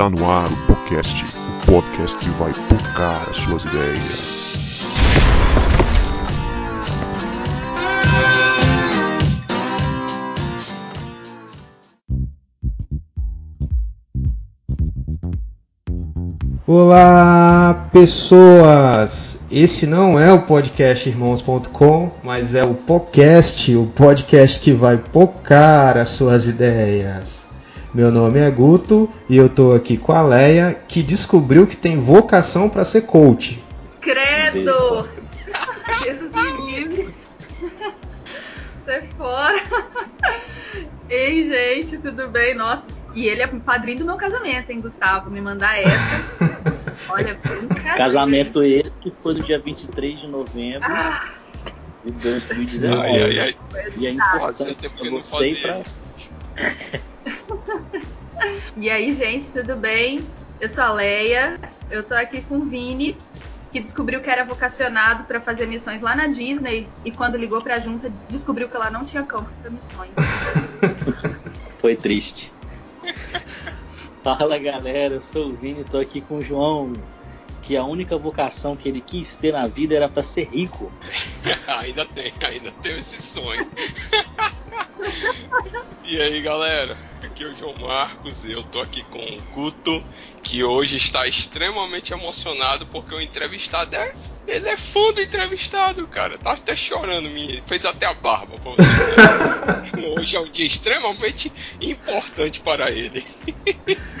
Está no ar o podcast, o podcast que vai tocar as suas ideias. Olá, pessoas! Esse não é o podcast irmãos.com, mas é o podcast, o podcast que vai pocar as suas ideias. Meu nome é Guto e eu tô aqui com a Leia, que descobriu que tem vocação para ser coach. Credo! Deus me livre! Sai fora! Ei, gente, tudo bem? Nossa, e ele é padrinho do meu casamento, hein, Gustavo? Me mandar essa. Olha. Casamento esse que foi no dia 23 de novembro Ah, de 2019. Ai, ai, ai. E é eu não você fazia pra... isso. e aí, gente, tudo bem? Eu sou a Leia, eu tô aqui com o Vini, que descobriu que era vocacionado para fazer missões lá na Disney e quando ligou pra junta descobriu que ela não tinha campo para missões. Foi triste. Fala galera, eu sou o Vini, tô aqui com o João, que a única vocação que ele quis ter na vida era pra ser rico. ainda tem, ainda tenho esse sonho. e aí galera, aqui é o João Marcos, eu tô aqui com o Guto, que hoje está extremamente emocionado porque o entrevistado é. Ele é fã do entrevistado, cara. Tá até chorando, me fez até a barba pra você. hoje é um dia extremamente importante para ele.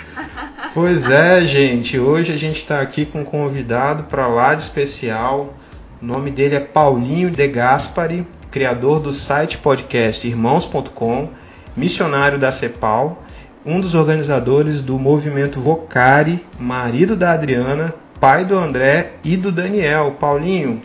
Pois é, gente, hoje a gente tá aqui com um convidado para lá de especial. O nome dele é Paulinho De Gaspari, criador do site podcast irmãos.com, missionário da CEPAL, um dos organizadores do movimento Vocari, marido da Adriana, pai do André e do Daniel. Paulinho,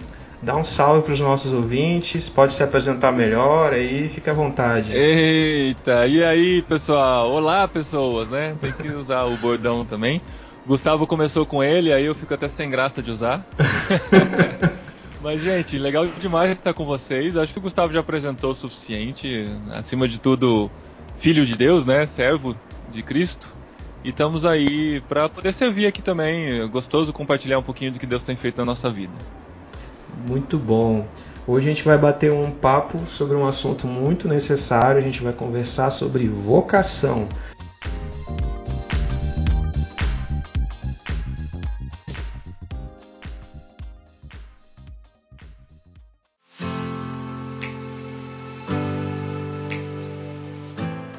dá um salve para os nossos ouvintes, pode se apresentar melhor aí, fica à vontade. Eita, e aí pessoal? Olá pessoas, né? Tem que usar o bordão também. Gustavo começou com ele, aí eu fico até sem graça de usar. Mas, gente, legal demais estar com vocês. Acho que o Gustavo já apresentou o suficiente. Acima de tudo, filho de Deus, né? Servo de Cristo. E estamos aí para poder servir aqui também. É gostoso compartilhar um pouquinho do que Deus tem feito na nossa vida. Muito bom. Hoje a gente vai bater um papo sobre um assunto muito necessário. A gente vai conversar sobre vocação.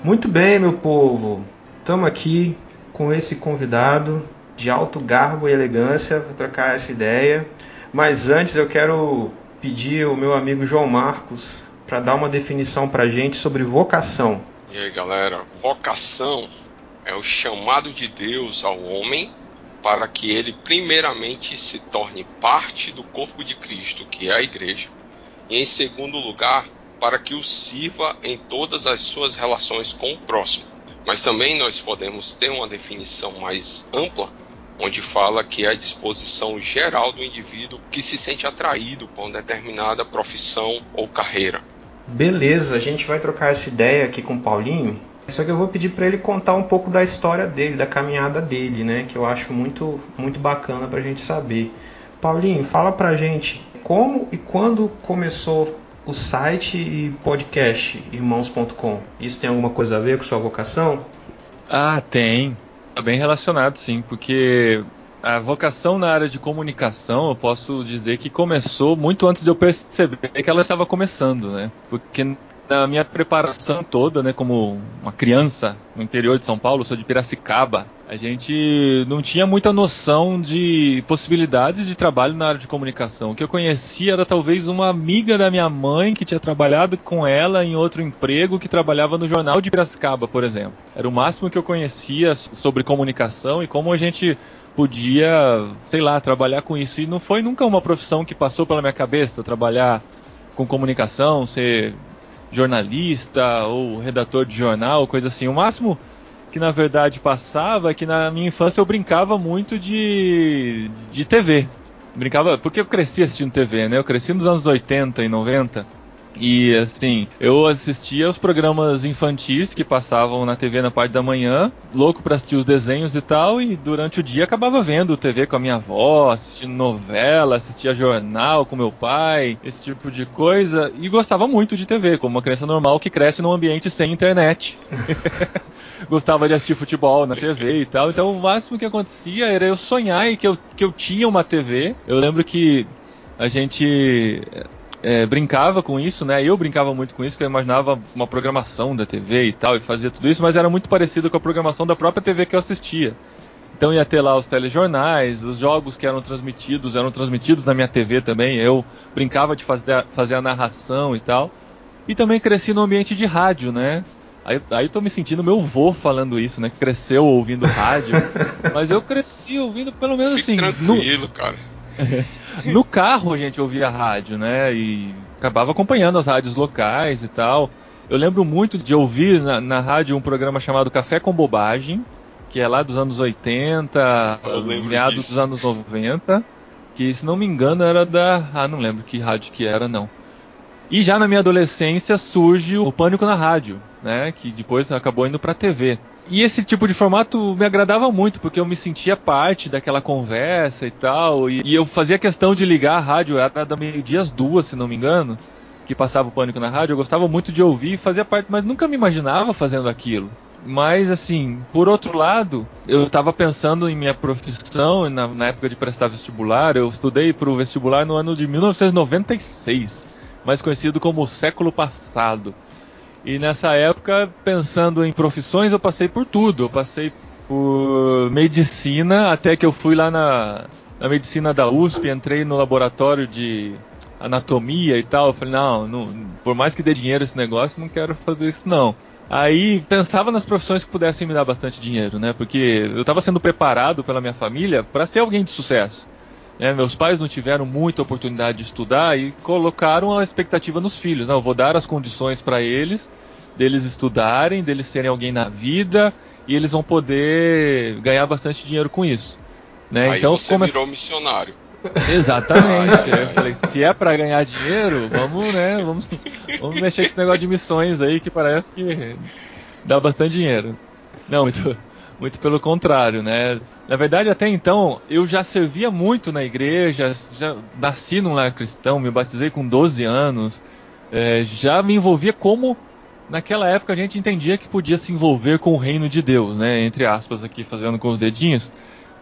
Muito bem, meu povo. Estamos aqui com esse convidado de alto garbo e elegância para trocar essa ideia. Mas antes eu quero pedir o meu amigo João Marcos para dar uma definição para gente sobre vocação. E aí galera, vocação é o chamado de Deus ao homem para que ele primeiramente se torne parte do corpo de Cristo, que é a igreja, e em segundo lugar, para que o sirva em todas as suas relações com o próximo. Mas também nós podemos ter uma definição mais ampla, onde fala que é a disposição geral do indivíduo que se sente atraído por uma determinada profissão ou carreira. Beleza, a gente vai trocar essa ideia aqui com o Paulinho. Só que eu vou pedir para ele contar um pouco da história dele, da caminhada dele, né? Que eu acho muito, muito bacana para a gente saber. Paulinho, fala pra gente como e quando começou o site e podcast irmãos.com. Isso tem alguma coisa a ver com sua vocação? Ah, tem. Tá bem relacionado, sim, porque a vocação na área de comunicação, eu posso dizer que começou muito antes de eu perceber que ela estava começando, né? Porque na minha preparação toda, né, como uma criança no interior de São Paulo, sou de Piracicaba, a gente não tinha muita noção de possibilidades de trabalho na área de comunicação. O que eu conhecia era talvez uma amiga da minha mãe que tinha trabalhado com ela em outro emprego que trabalhava no jornal de Piracicaba, por exemplo. Era o máximo que eu conhecia sobre comunicação e como a gente podia, sei lá, trabalhar com isso. E não foi nunca uma profissão que passou pela minha cabeça trabalhar com comunicação, ser jornalista ou redator de jornal, coisa assim. O máximo que na verdade passava é que na minha infância eu brincava muito de, de TV. Brincava, porque eu cresci assistindo TV, né? Eu cresci nos anos 80 e 90, E assim, eu assistia os programas infantis que passavam na TV na parte da manhã, louco para assistir os desenhos e tal, e durante o dia acabava vendo TV com a minha avó, assistindo novela, assistia jornal com meu pai, esse tipo de coisa, e gostava muito de TV, como uma criança normal que cresce num ambiente sem internet. gostava de assistir futebol na TV e tal. Então o máximo que acontecia era eu sonhar e que eu, que eu tinha uma TV. Eu lembro que a gente é, brincava com isso, né? Eu brincava muito com isso, que eu imaginava uma programação da TV e tal, e fazia tudo isso, mas era muito parecido com a programação da própria TV que eu assistia. Então ia ter lá os telejornais, os jogos que eram transmitidos, eram transmitidos na minha TV também. Eu brincava de fazer, fazer a narração e tal. E também cresci no ambiente de rádio, né? Aí, aí tô me sentindo meu vô falando isso, né? Cresceu ouvindo rádio. mas eu cresci ouvindo pelo menos Fique assim. tranquilo, no... cara. no carro a gente ouvia rádio, né? E acabava acompanhando as rádios locais e tal. Eu lembro muito de ouvir na, na rádio um programa chamado Café com Bobagem, que é lá dos anos 80, meados disso. dos anos 90, que se não me engano era da. Ah, não lembro que rádio que era, não. E já na minha adolescência surge o Pânico na Rádio, né? Que depois acabou indo pra TV. E esse tipo de formato me agradava muito, porque eu me sentia parte daquela conversa e tal. E, e eu fazia questão de ligar a rádio, era da meio-dia às duas, se não me engano, que passava o pânico na rádio. Eu gostava muito de ouvir e fazia parte, mas nunca me imaginava fazendo aquilo. Mas, assim, por outro lado, eu estava pensando em minha profissão, na, na época de prestar vestibular. Eu estudei para o vestibular no ano de 1996, mais conhecido como o século passado. E nessa época, pensando em profissões, eu passei por tudo. Eu passei por medicina, até que eu fui lá na, na medicina da USP, entrei no laboratório de anatomia e tal. Eu falei, não, não, por mais que dê dinheiro esse negócio, não quero fazer isso não. Aí pensava nas profissões que pudessem me dar bastante dinheiro, né? Porque eu estava sendo preparado pela minha família para ser alguém de sucesso. Né? Meus pais não tiveram muita oportunidade de estudar e colocaram a expectativa nos filhos. Não, né? eu vou dar as condições para eles, deles estudarem, deles serem alguém na vida e eles vão poder ganhar bastante dinheiro com isso. Né? Aí então, você come... virou missionário. Exatamente. eu falei, se é para ganhar dinheiro, vamos, né? Vamos, vamos mexer com esse negócio de missões aí que parece que dá bastante dinheiro. Não, muito, muito pelo contrário, né? Na verdade, até então, eu já servia muito na igreja, já nasci num lar cristão, me batizei com 12 anos, é, já me envolvia como naquela época a gente entendia que podia se envolver com o reino de Deus, né? Entre aspas aqui, fazendo com os dedinhos.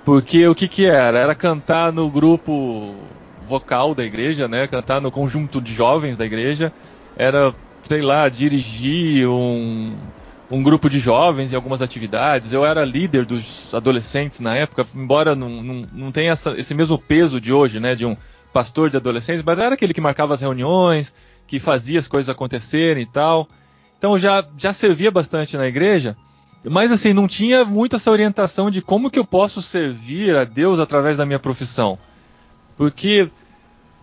Porque o que que era? Era cantar no grupo vocal da igreja, né? Cantar no conjunto de jovens da igreja. Era, sei lá, dirigir um um grupo de jovens em algumas atividades. Eu era líder dos adolescentes na época, embora não, não, não tenha essa, esse mesmo peso de hoje, né, de um pastor de adolescentes, mas era aquele que marcava as reuniões, que fazia as coisas acontecerem e tal. Então já, já servia bastante na igreja, mas assim, não tinha muito essa orientação de como que eu posso servir a Deus através da minha profissão. Porque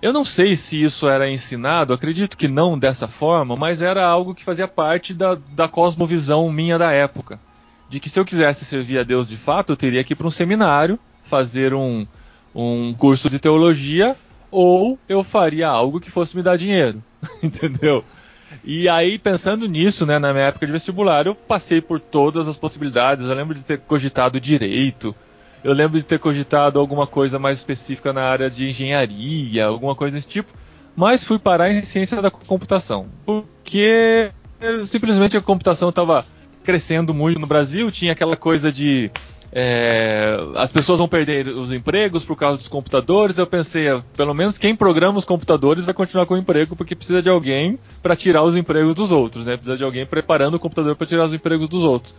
eu não sei se isso era ensinado, acredito que não dessa forma, mas era algo que fazia parte da, da cosmovisão minha da época. De que se eu quisesse servir a Deus de fato, eu teria que ir para um seminário, fazer um, um curso de teologia, ou eu faria algo que fosse me dar dinheiro. Entendeu? E aí, pensando nisso, né, na minha época de vestibular, eu passei por todas as possibilidades. Eu lembro de ter cogitado direito, eu lembro de ter cogitado alguma coisa mais específica na área de engenharia, alguma coisa desse tipo, mas fui parar em ciência da computação, porque simplesmente a computação estava crescendo muito no Brasil, tinha aquela coisa de é, as pessoas vão perder os empregos por causa dos computadores. Eu pensei, ah, pelo menos quem programa os computadores vai continuar com o emprego, porque precisa de alguém para tirar os empregos dos outros, né? Precisa de alguém preparando o computador para tirar os empregos dos outros.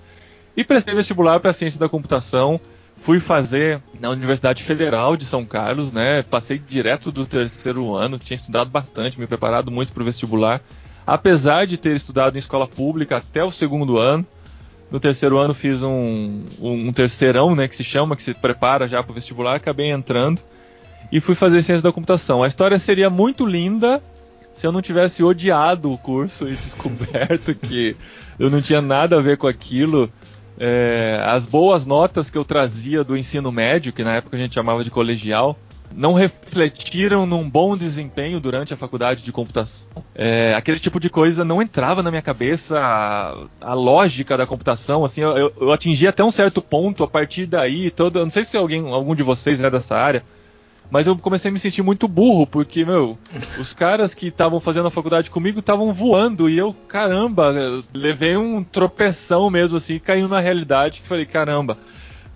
E prestei vestibular para ciência da computação. Fui fazer na Universidade Federal de São Carlos, né? Passei direto do terceiro ano, tinha estudado bastante, me preparado muito para o vestibular. Apesar de ter estudado em escola pública até o segundo ano, no terceiro ano fiz um, um, terceirão, né, que se chama, que se prepara já para o vestibular, acabei entrando e fui fazer ciência da computação. A história seria muito linda se eu não tivesse odiado o curso e descoberto que eu não tinha nada a ver com aquilo é, as boas notas que eu trazia do ensino médio, que na época a gente chamava de colegial, não refletiram num bom desempenho durante a faculdade de computação. É, aquele tipo de coisa não entrava na minha cabeça, a, a lógica da computação, assim, eu, eu, atingi até um certo ponto, a partir daí, todo, não sei se alguém, algum de vocês é dessa área, mas eu comecei a me sentir muito burro, porque, meu, os caras que estavam fazendo a faculdade comigo estavam voando e eu, caramba, levei um tropeção mesmo, assim, caindo na realidade, que falei, caramba,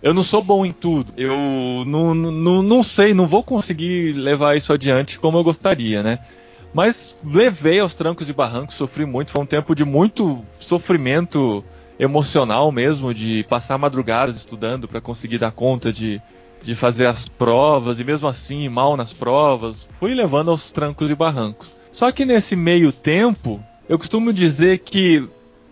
eu não sou bom em tudo, eu não, não, não sei, não vou conseguir levar isso adiante como eu gostaria, né? Mas levei aos trancos e barrancos, sofri muito, foi um tempo de muito sofrimento emocional mesmo, de passar madrugadas estudando para conseguir dar conta de de fazer as provas e mesmo assim mal nas provas, fui levando aos trancos e barrancos. Só que nesse meio tempo, eu costumo dizer que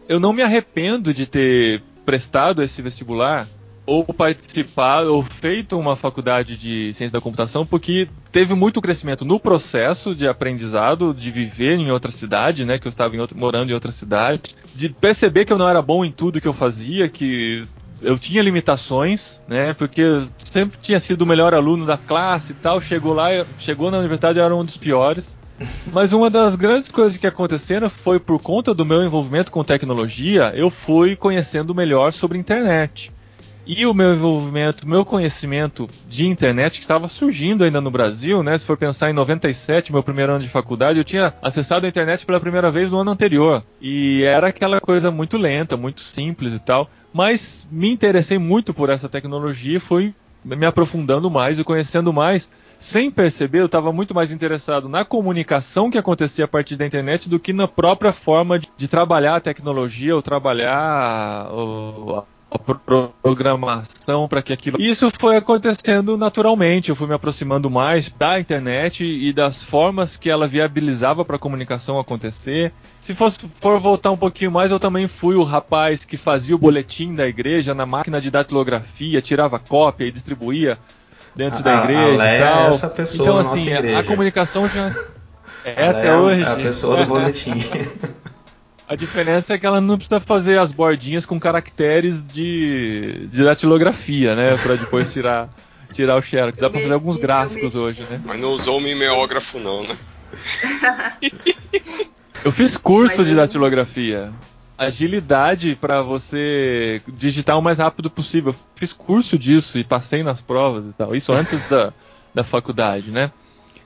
eu não me arrependo de ter prestado esse vestibular ou participado ou feito uma faculdade de ciência da computação, porque teve muito crescimento no processo de aprendizado, de viver em outra cidade, né, que eu estava em outra, morando em outra cidade, de perceber que eu não era bom em tudo que eu fazia, que eu tinha limitações, né? Porque eu sempre tinha sido o melhor aluno da classe e tal. Chegou lá, chegou na universidade, eu era um dos piores. Mas uma das grandes coisas que aconteceram foi por conta do meu envolvimento com tecnologia, eu fui conhecendo melhor sobre internet. E o meu envolvimento, meu conhecimento de internet que estava surgindo ainda no Brasil, né? Se for pensar em 97, meu primeiro ano de faculdade, eu tinha acessado a internet pela primeira vez no ano anterior. E era aquela coisa muito lenta, muito simples e tal. Mas me interessei muito por essa tecnologia e fui me aprofundando mais e conhecendo mais. Sem perceber, eu estava muito mais interessado na comunicação que acontecia a partir da internet do que na própria forma de, de trabalhar a tecnologia ou trabalhar programação para que aquilo. Isso foi acontecendo naturalmente. Eu fui me aproximando mais da internet e das formas que ela viabilizava para a comunicação acontecer. Se fosse for voltar um pouquinho mais, eu também fui o rapaz que fazia o boletim da igreja na máquina de datilografia, tirava cópia e distribuía dentro a, da igreja a e tal. É essa pessoa então, assim, a, a comunicação já é até é hoje. A pessoa do boletim. A diferença é que ela não precisa fazer as bordinhas com caracteres de, de datilografia, né? Pra depois tirar, tirar o xerox. Dá pra fazer alguns gráficos hoje, né? Mas não usou o mimeógrafo não, né? Eu fiz curso de datilografia. Agilidade para você digitar o mais rápido possível. Eu fiz curso disso e passei nas provas e tal. Isso antes da, da faculdade, né?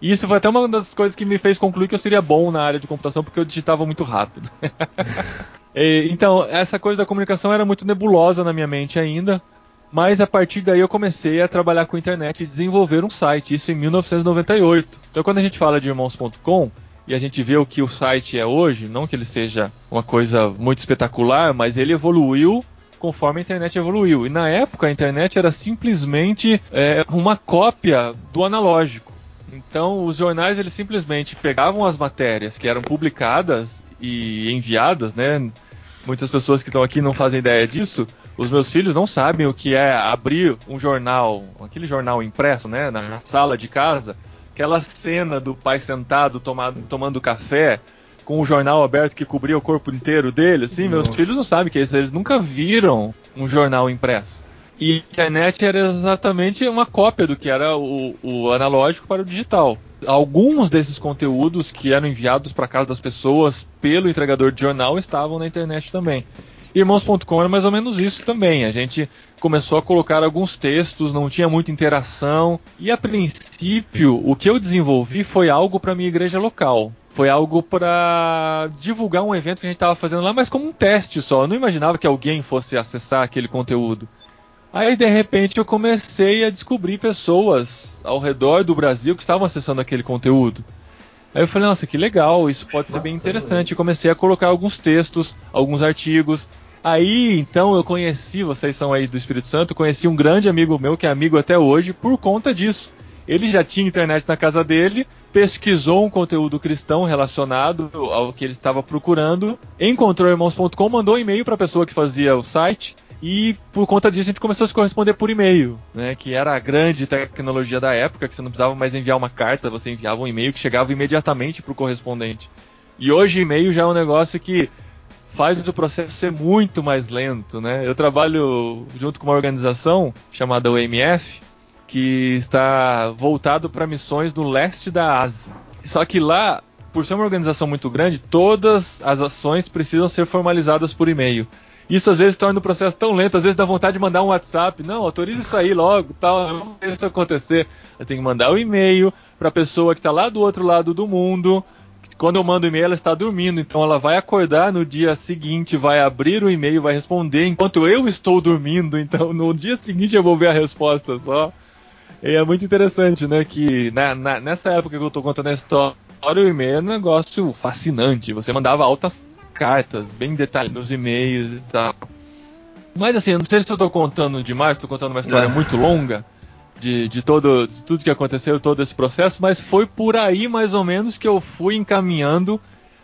E isso foi até uma das coisas que me fez concluir que eu seria bom na área de computação porque eu digitava muito rápido. e, então, essa coisa da comunicação era muito nebulosa na minha mente ainda. Mas a partir daí eu comecei a trabalhar com internet e desenvolver um site, isso em 1998. Então quando a gente fala de irmãos.com e a gente vê o que o site é hoje, não que ele seja uma coisa muito espetacular, mas ele evoluiu conforme a internet evoluiu. E na época a internet era simplesmente é, uma cópia do analógico. Então, os jornais eles simplesmente pegavam as matérias que eram publicadas e enviadas, né? Muitas pessoas que estão aqui não fazem ideia disso. Os meus filhos não sabem o que é abrir um jornal, aquele jornal impresso, né, na sala de casa, aquela cena do pai sentado tomado, tomando café, com o jornal aberto que cobria o corpo inteiro dele, assim, Nossa. meus filhos não sabem o que é isso, eles nunca viram um jornal impresso. E a internet era exatamente uma cópia do que era o, o analógico para o digital. Alguns desses conteúdos que eram enviados para casa das pessoas pelo entregador de jornal estavam na internet também. Irmãos.com era mais ou menos isso também. A gente começou a colocar alguns textos, não tinha muita interação. E a princípio, o que eu desenvolvi foi algo para minha igreja local. Foi algo para divulgar um evento que a gente estava fazendo lá, mas como um teste só. Eu não imaginava que alguém fosse acessar aquele conteúdo. Aí de repente eu comecei a descobrir pessoas ao redor do Brasil que estavam acessando aquele conteúdo. Aí eu falei, nossa, que legal, isso pode ser bem interessante. E comecei a colocar alguns textos, alguns artigos. Aí então eu conheci, vocês são aí do Espírito Santo, conheci um grande amigo meu que é amigo até hoje por conta disso. Ele já tinha internet na casa dele, pesquisou um conteúdo cristão relacionado ao que ele estava procurando, encontrou irmãos.com, mandou um e-mail para a pessoa que fazia o site e por conta disso a gente começou a se corresponder por e-mail, né? Que era a grande tecnologia da época, que você não precisava mais enviar uma carta, você enviava um e-mail que chegava imediatamente para o correspondente. E hoje e-mail já é um negócio que faz o processo ser muito mais lento, né? Eu trabalho junto com uma organização chamada OMF que está voltado para missões no leste da Ásia. Só que lá, por ser uma organização muito grande, todas as ações precisam ser formalizadas por e-mail. Isso às vezes torna o processo tão lento, às vezes dá vontade de mandar um WhatsApp, não, autorize isso aí logo, tal, vamos ver isso acontecer. Eu tenho que mandar o um e-mail para a pessoa que está lá do outro lado do mundo. Quando eu mando o e-mail, ela está dormindo, então ela vai acordar no dia seguinte, vai abrir o e-mail, vai responder enquanto eu estou dormindo. Então no dia seguinte eu vou ver a resposta só. E é muito interessante, né? Que na, na, nessa época que eu estou contando a história, o e-mail é um negócio fascinante. Você mandava altas cartas, bem detalhadas nos e-mails e tal. Mas assim, eu não sei se eu estou contando demais, estou contando uma história muito longa de, de, todo, de tudo que aconteceu, todo esse processo, mas foi por aí mais ou menos que eu fui encaminhando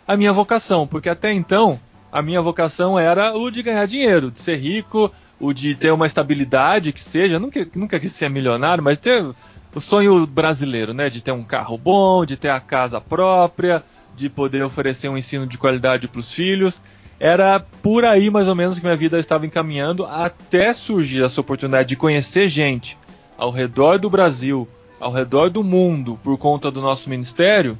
a minha vocação, porque até então a minha vocação era o de ganhar dinheiro, de ser rico, o de ter uma estabilidade que seja, nunca, nunca quis ser milionário, mas ter o sonho brasileiro, né, de ter um carro bom, de ter a casa própria, de poder oferecer um ensino de qualidade para os filhos. Era por aí mais ou menos que minha vida estava encaminhando até surgir essa oportunidade de conhecer gente ao redor do Brasil, ao redor do mundo, por conta do nosso ministério.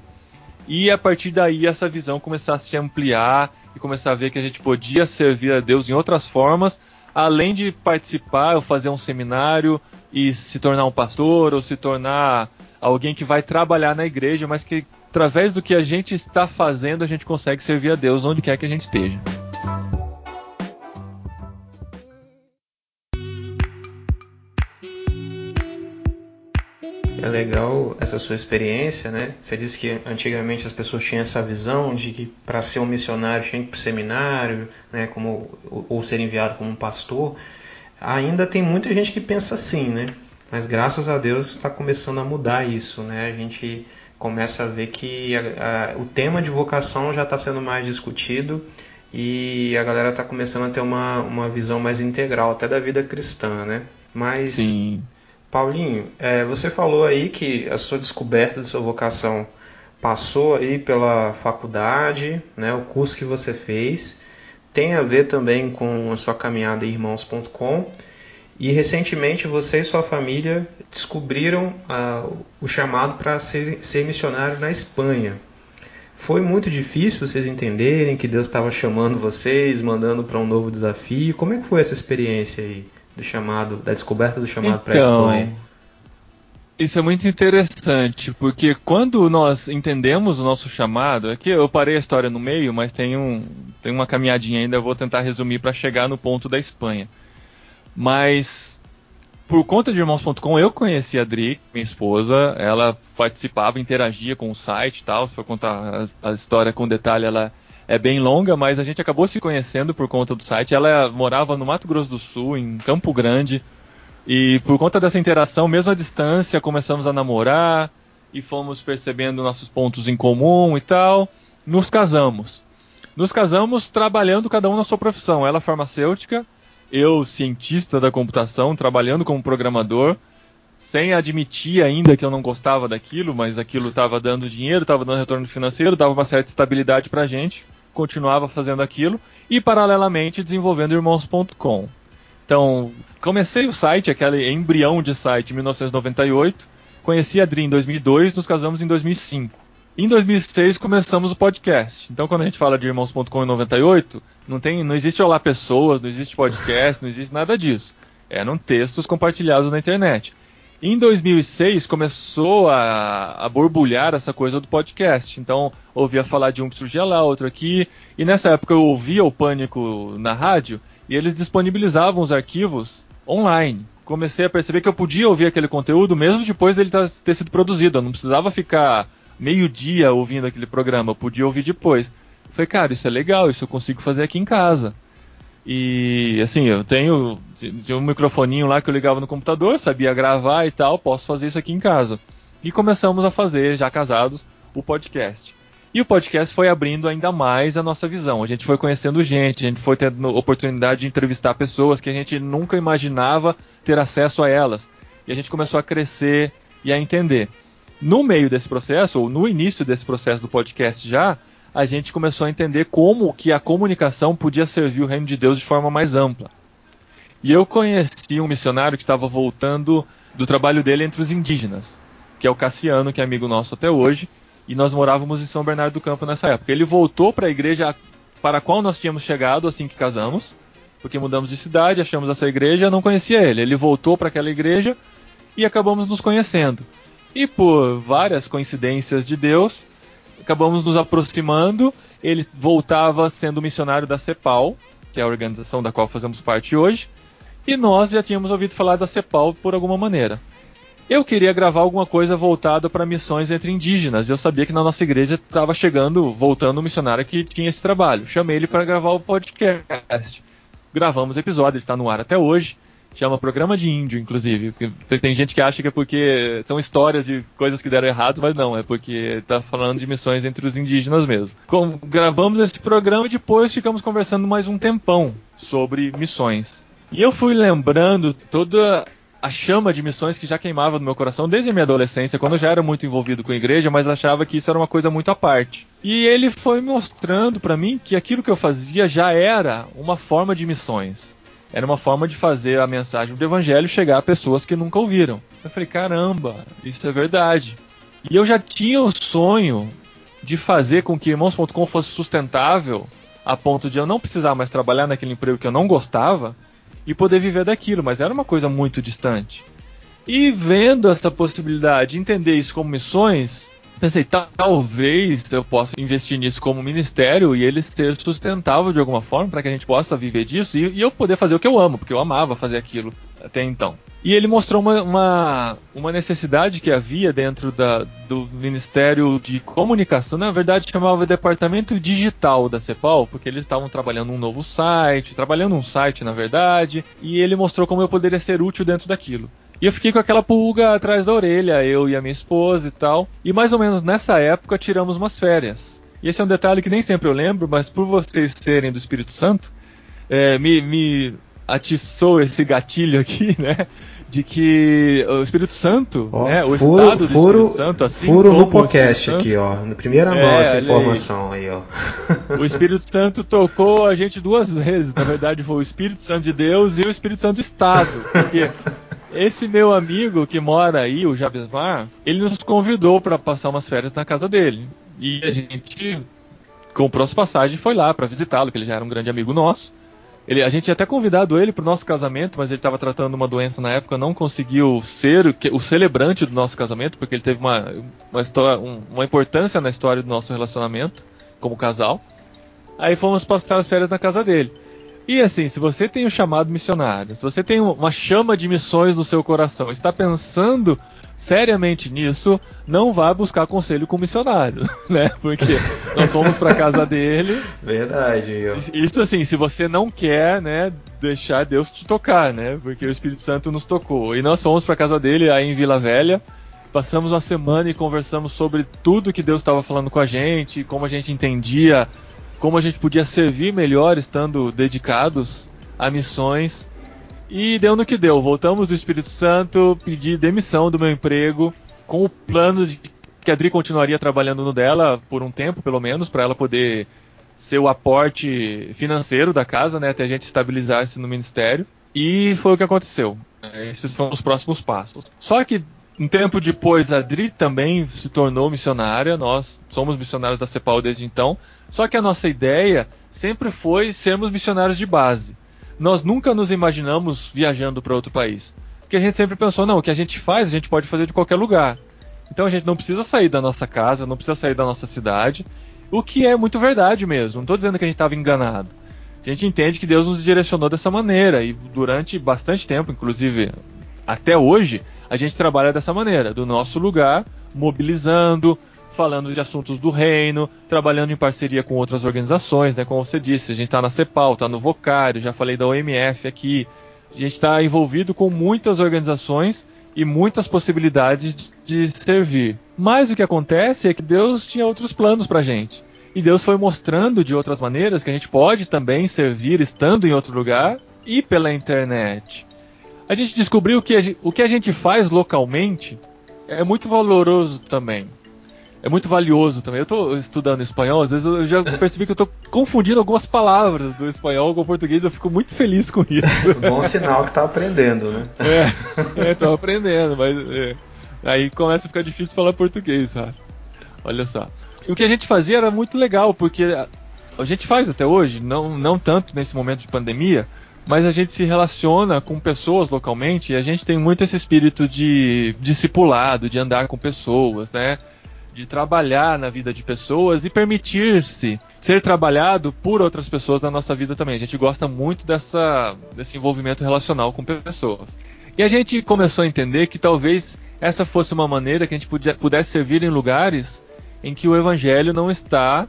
E a partir daí essa visão começar a se ampliar e começar a ver que a gente podia servir a Deus em outras formas, além de participar ou fazer um seminário e se tornar um pastor ou se tornar alguém que vai trabalhar na igreja, mas que através do que a gente está fazendo, a gente consegue servir a Deus onde quer que a gente esteja. É legal essa sua experiência, né? Você disse que antigamente as pessoas tinham essa visão de que para ser um missionário tinha que ir para o seminário, né? Como, ou, ser enviado como um pastor. Ainda tem muita gente que pensa assim, né? Mas graças a Deus está começando a mudar isso, né? A gente começa a ver que a, a, o tema de vocação já está sendo mais discutido e a galera está começando a ter uma, uma visão mais integral até da vida cristã, né? Mas, Sim. Paulinho, é, você falou aí que a sua descoberta de sua vocação passou aí pela faculdade, né? O curso que você fez tem a ver também com a sua caminhada em irmãos.com e recentemente você e sua família descobriram uh, o chamado para ser, ser missionário na Espanha. Foi muito difícil vocês entenderem que Deus estava chamando vocês, mandando para um novo desafio. Como é que foi essa experiência aí do chamado, da descoberta do chamado então, para a Espanha? Isso é muito interessante, porque quando nós entendemos o nosso chamado, aqui eu parei a história no meio, mas tem, um, tem uma caminhadinha ainda, eu vou tentar resumir para chegar no ponto da Espanha. Mas por conta de irmãos.com eu conheci a Adri, minha esposa, ela participava, interagia com o site e tal. Se for contar a, a, história com detalhe, ela é bem longa, mas a gente acabou se conhecendo por conta do site. Ela morava no Mato Grosso do Sul, em Campo Grande, e por conta dessa interação, mesmo à distância, começamos a namorar e fomos percebendo nossos pontos em comum e tal. Nos casamos. Nos casamos trabalhando cada um na sua profissão. Ela farmacêutica eu, cientista da computação, trabalhando como programador, sem admitir ainda que eu não gostava daquilo, mas aquilo estava dando dinheiro, estava dando retorno financeiro, dava uma certa estabilidade para a gente, continuava fazendo aquilo e, paralelamente, desenvolvendo irmãos.com. Então, comecei o site, aquele embrião de site, em 1998, conheci a Adri em 2002, nos casamos em 2005. Em 2006 começamos o podcast. Então quando a gente fala de irmãos.com em 98, não tem, não existe olá pessoas, não existe podcast, não existe nada disso. Eram textos compartilhados na internet. Em 2006 começou a, a borbulhar essa coisa do podcast. Então ouvia falar de um que surgia lá, outro aqui. E nessa época eu ouvia o Pânico na rádio e eles disponibilizavam os arquivos online. Comecei a perceber que eu podia ouvir aquele conteúdo mesmo depois dele ter sido produzido. Eu não precisava ficar meio-dia ouvindo aquele programa, eu podia ouvir depois. Eu falei, cara, isso é legal, isso eu consigo fazer aqui em casa. E assim, eu tenho tinha um microfoninho lá que eu ligava no computador, sabia gravar e tal, posso fazer isso aqui em casa. E começamos a fazer, já casados, o podcast. E o podcast foi abrindo ainda mais a nossa visão. A gente foi conhecendo gente, a gente foi tendo oportunidade de entrevistar pessoas que a gente nunca imaginava ter acesso a elas. E a gente começou a crescer e a entender no meio desse processo, ou no início desse processo do podcast já, a gente começou a entender como que a comunicação podia servir o reino de Deus de forma mais ampla. E eu conheci um missionário que estava voltando do trabalho dele entre os indígenas, que é o Cassiano, que é amigo nosso até hoje, e nós morávamos em São Bernardo do Campo nessa época. Ele voltou para a igreja para a qual nós tínhamos chegado assim que casamos, porque mudamos de cidade, achamos essa igreja, não conhecia ele. Ele voltou para aquela igreja e acabamos nos conhecendo. E por várias coincidências de Deus, acabamos nos aproximando. Ele voltava sendo missionário da CEPAL, que é a organização da qual fazemos parte hoje, e nós já tínhamos ouvido falar da CEPAL por alguma maneira. Eu queria gravar alguma coisa voltada para missões entre indígenas. Eu sabia que na nossa igreja estava chegando, voltando um missionário que tinha esse trabalho. Chamei ele para gravar o podcast. Gravamos o episódio, ele está no ar até hoje. Chama Programa de Índio, inclusive. Tem gente que acha que é porque são histórias de coisas que deram errado, mas não, é porque está falando de missões entre os indígenas mesmo. Como gravamos esse programa e depois ficamos conversando mais um tempão sobre missões. E eu fui lembrando toda a chama de missões que já queimava no meu coração desde a minha adolescência, quando eu já era muito envolvido com a igreja, mas achava que isso era uma coisa muito à parte. E ele foi mostrando para mim que aquilo que eu fazia já era uma forma de missões era uma forma de fazer a mensagem do evangelho chegar a pessoas que nunca ouviram. Eu falei, caramba, isso é verdade. E eu já tinha o sonho de fazer com que irmãos.com fosse sustentável a ponto de eu não precisar mais trabalhar naquele emprego que eu não gostava e poder viver daquilo, mas era uma coisa muito distante. E vendo essa possibilidade, entender isso como missões, pensei, talvez eu possa investir nisso como ministério e ele ser sustentável de alguma forma para que a gente possa viver disso e, e, eu poder fazer o que eu amo, porque eu amava fazer aquilo até então. E ele mostrou uma, uma, uma necessidade que havia dentro da, do Ministério de Comunicação, na verdade chamava Departamento Digital da CEPAL, porque eles estavam trabalhando um novo site, trabalhando um site na verdade, e ele mostrou como eu poderia ser útil dentro daquilo. E eu fiquei com aquela pulga atrás da orelha, eu e a minha esposa e tal. E mais ou menos nessa época tiramos umas férias. E esse é um detalhe que nem sempre eu lembro, mas por vocês serem do Espírito Santo, é, me, me atiçou esse gatilho aqui, né? De que o Espírito Santo, ó, né? O furo, estado do furo, Espírito Santo, assim furo no podcast aqui, ó. Na primeira mão É, essa olha aí. informação aí, ó. O Espírito Santo tocou a gente duas vezes. Na verdade, foi o Espírito Santo de Deus e o Espírito Santo do Estado. Porque esse meu amigo que mora aí, o Jabesmar, ele nos convidou para passar umas férias na casa dele. E a gente comprou as passagens e foi lá para visitá-lo, que ele já era um grande amigo nosso. Ele, a gente tinha até convidado ele para o nosso casamento, mas ele estava tratando uma doença na época, não conseguiu ser o, o celebrante do nosso casamento, porque ele teve uma, uma, histó- um- uma importância na história do nosso relacionamento como casal. Aí fomos passar as férias na casa dele. E assim, se você tem um chamado missionário, se você tem um- uma chama de missões no seu coração, está pensando seriamente nisso, não vá buscar conselho com missionário, né? Porque nós fomos para casa dele. Verdade, ó. Isso assim, se você não quer, né, deixar Deus te tocar, né? Porque o Espírito Santo nos tocou. E nós fomos para casa dele aí em Vila Velha. Passamos uma semana e conversamos sobre tudo que Deus estava falando com a gente, como a gente entendia, como a gente podia servir melhor estando dedicados a missões. E deu no que deu. Voltamos do Espírito Santo, pedi demissão do meu emprego, com o plano de que a Adri continuaria trabalhando no dela por um tempo, pelo menos, para ela poder ser o aporte financeiro da casa, né, até a gente estabilizar-se no ministério. E foi o que aconteceu. Esses foram os próximos passos. Só que um tempo depois a Adri também se tornou missionária. Nós somos missionários da CEPAL desde então. Só que a nossa ideia sempre foi sermos missionários de base. Nós nunca nos imaginamos viajando para outro país. Porque a gente sempre pensou, não, o que a gente faz, a gente pode fazer de qualquer lugar. Então a gente não precisa sair da nossa casa, não precisa sair da nossa cidade. O que é muito verdade mesmo. Não estou dizendo que a gente estava enganado. A gente entende que Deus nos direcionou dessa maneira. E durante bastante tempo, inclusive até hoje, a gente trabalha dessa maneira, do nosso lugar, mobilizando, falando de assuntos do reino, trabalhando em parceria com outras organizações, né? Como você disse, a gente está na CEPAL, está no Vocário, já falei da OMF aqui. A gente está envolvido com muitas organizações e muitas possibilidades de servir. Mas o que acontece é que Deus tinha outros planos para gente. E Deus foi mostrando de outras maneiras que a gente pode também servir estando em outro lugar e pela internet. A gente descobriu que a gente, o que a gente faz localmente é muito valoroso também. É muito valioso também. Eu estou estudando espanhol, às vezes eu já percebi que eu estou confundindo algumas palavras do espanhol com o português, eu fico muito feliz com isso. Bom sinal que está aprendendo, né? É, estou aprendendo, mas é, aí começa a ficar difícil falar português, sabe? Olha só. E o que a gente fazia era muito legal, porque a gente faz até hoje, não, não tanto nesse momento de pandemia, mas a gente se relaciona com pessoas localmente e a gente tem muito esse espírito de discipulado, de andar com pessoas, né? De trabalhar na vida de pessoas e permitir-se ser trabalhado por outras pessoas na nossa vida também. A gente gosta muito dessa, desse envolvimento relacional com pessoas. E a gente começou a entender que talvez essa fosse uma maneira que a gente pudesse servir em lugares em que o evangelho não está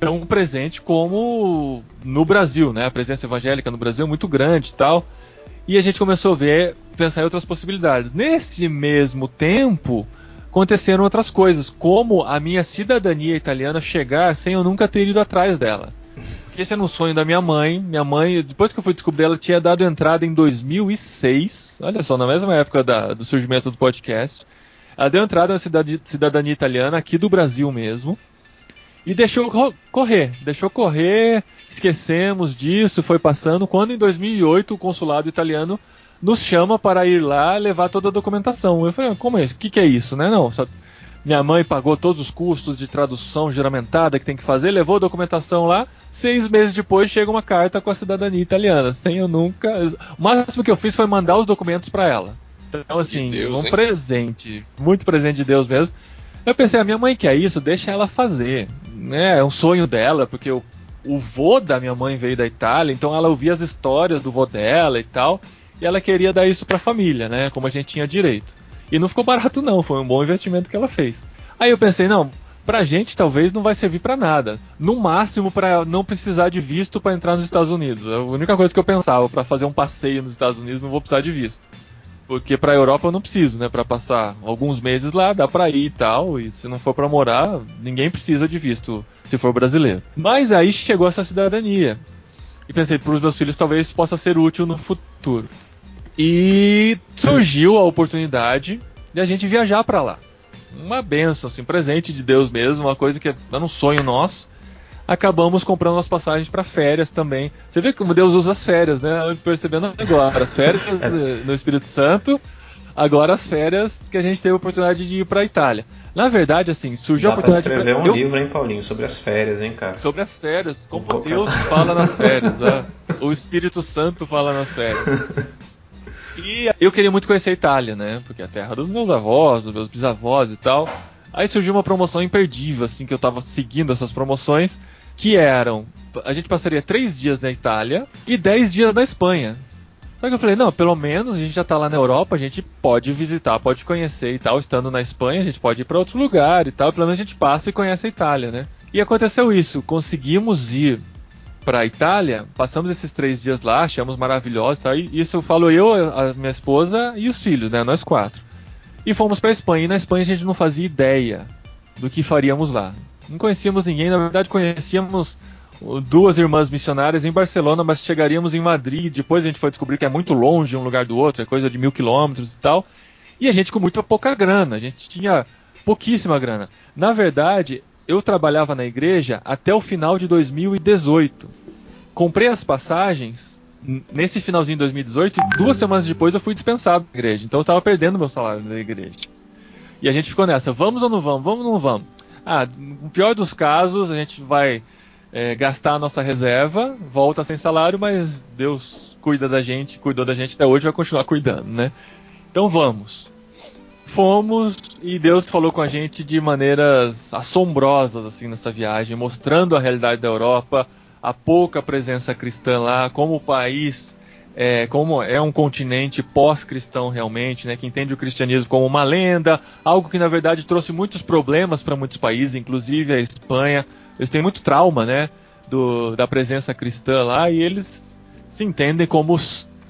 tão presente como no Brasil, né? A presença evangélica no Brasil é muito grande e tal. E a gente começou a ver, pensar em outras possibilidades. Nesse mesmo tempo, aconteceram outras coisas, como a minha cidadania italiana chegar sem eu nunca ter ido atrás dela. Esse era um sonho da minha mãe. Minha mãe, depois que eu fui descobrir, ela tinha dado entrada em 2006. Olha só, na mesma época da, do surgimento do podcast. Ela deu entrada na cidadania italiana aqui do Brasil mesmo e deixou correr, deixou correr, esquecemos disso, foi passando. Quando em 2008 o consulado italiano nos chama para ir lá levar toda a documentação. Eu falei, ah, como é isso? O que, que, é isso, né? Não, só... minha mãe pagou todos os custos de tradução juramentada que tem que fazer, levou a documentação lá. Seis meses depois chega uma carta com a cidadania italiana, sem eu nunca. O máximo que eu fiz foi mandar os documentos para ela. Então, assim, Deus, um hein? presente, muito presente de Deus mesmo. Eu pensei, a minha mãe quer isso, deixa ela fazer. Né? É um sonho dela, porque o, o vô da minha mãe veio da Itália, então ela ouvia as histórias do vô dela e tal, e ela queria dar isso pra família, né? Como a gente tinha direito. E não ficou barato não, foi um bom investimento que ela fez. Aí eu pensei, não, pra gente talvez não vai servir para nada. No máximo para não precisar de visto para entrar nos Estados Unidos. A única coisa que eu pensava, para fazer um passeio nos Estados Unidos não vou precisar de visto. Porque pra Europa eu não preciso, né? Pra passar alguns meses lá, dá pra ir e tal. E se não for pra morar, ninguém precisa de visto se for brasileiro. Mas aí chegou essa cidadania. E pensei, pros meus filhos talvez possa ser útil no futuro. E surgiu a oportunidade de a gente viajar para lá. Uma benção, assim, presente de Deus mesmo, uma coisa que era um sonho nosso acabamos comprando as passagens para férias também. Você vê como Deus usa as férias, né? Percebendo agora, as férias no Espírito Santo, agora as férias que a gente teve a oportunidade de ir para a Itália. Na verdade, assim, surgiu Dá a oportunidade de escrever um livro, hein, Paulinho, sobre as férias, hein, cara? Sobre as férias, como. Deus fala nas férias, ó. o Espírito Santo fala nas férias. E eu queria muito conhecer a Itália, né? Porque é a terra dos meus avós, dos meus bisavós e tal. Aí surgiu uma promoção imperdível, assim, que eu tava seguindo essas promoções que eram a gente passaria três dias na Itália e dez dias na Espanha. Só que eu falei, não, pelo menos a gente já tá lá na Europa, a gente pode visitar, pode conhecer e tal. Estando na Espanha, a gente pode ir para outro lugar e tal. Pelo menos a gente passa e conhece a Itália, né? E aconteceu isso, conseguimos ir para a Itália, passamos esses três dias lá, achamos maravilhoso tal. E isso eu falo eu, a minha esposa e os filhos, né? Nós quatro. E fomos para Espanha. E na Espanha a gente não fazia ideia do que faríamos lá. Não conhecíamos ninguém, na verdade conhecíamos duas irmãs missionárias em Barcelona, mas chegaríamos em Madrid. Depois a gente foi descobrir que é muito longe um lugar do outro, é coisa de mil quilômetros e tal. E a gente com muito pouca grana, a gente tinha pouquíssima grana. Na verdade, eu trabalhava na igreja até o final de 2018. Comprei as passagens nesse finalzinho de 2018 e duas semanas depois eu fui dispensado da igreja. Então eu estava perdendo meu salário na igreja. E a gente ficou nessa, vamos ou não vamos? Vamos ou não vamos? Ah, no pior dos casos, a gente vai é, gastar a nossa reserva, volta sem salário, mas Deus cuida da gente, cuidou da gente até hoje, vai continuar cuidando, né? Então vamos. Fomos e Deus falou com a gente de maneiras assombrosas assim nessa viagem, mostrando a realidade da Europa, a pouca presença cristã lá, como o país é, como é um continente pós-cristão realmente, né, que entende o cristianismo como uma lenda, algo que na verdade trouxe muitos problemas para muitos países, inclusive a Espanha. Eles têm muito trauma, né, do, da presença cristã lá e eles se entendem como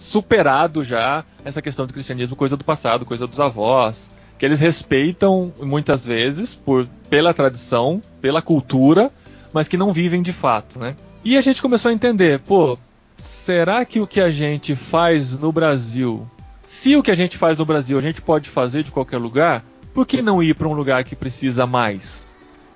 superado já essa questão do cristianismo, coisa do passado, coisa dos avós, que eles respeitam muitas vezes por pela tradição, pela cultura, mas que não vivem de fato, né? E a gente começou a entender, pô, será que o que a gente faz no Brasil, se o que a gente faz no Brasil a gente pode fazer de qualquer lugar, por que não ir para um lugar que precisa mais?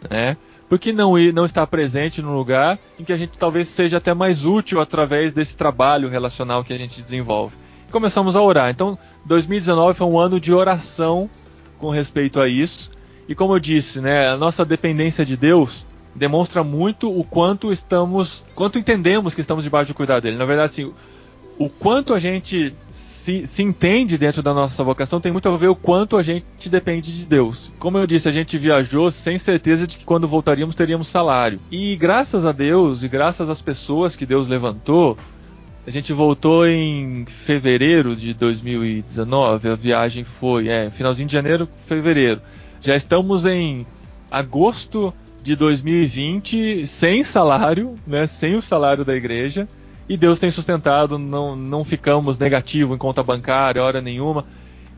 né? Por que não ir, não estar presente no lugar em que a gente talvez seja até mais útil através desse trabalho relacional que a gente desenvolve? Começamos a orar. Então, 2019 foi um ano de oração com respeito a isso. E como eu disse, né, a nossa dependência de Deus demonstra muito o quanto estamos, quanto entendemos que estamos debaixo do cuidado dele. Na verdade, assim, o quanto a gente se, se, entende dentro da nossa vocação tem muito a ver o quanto a gente depende de Deus. Como eu disse, a gente viajou sem certeza de que quando voltaríamos teríamos salário. E graças a Deus e graças às pessoas que Deus levantou, a gente voltou em fevereiro de 2019. A viagem foi, é, finalzinho de janeiro, fevereiro. Já estamos em agosto de 2020 sem salário, né, sem o salário da igreja e Deus tem sustentado, não, não ficamos negativo em conta bancária, hora nenhuma.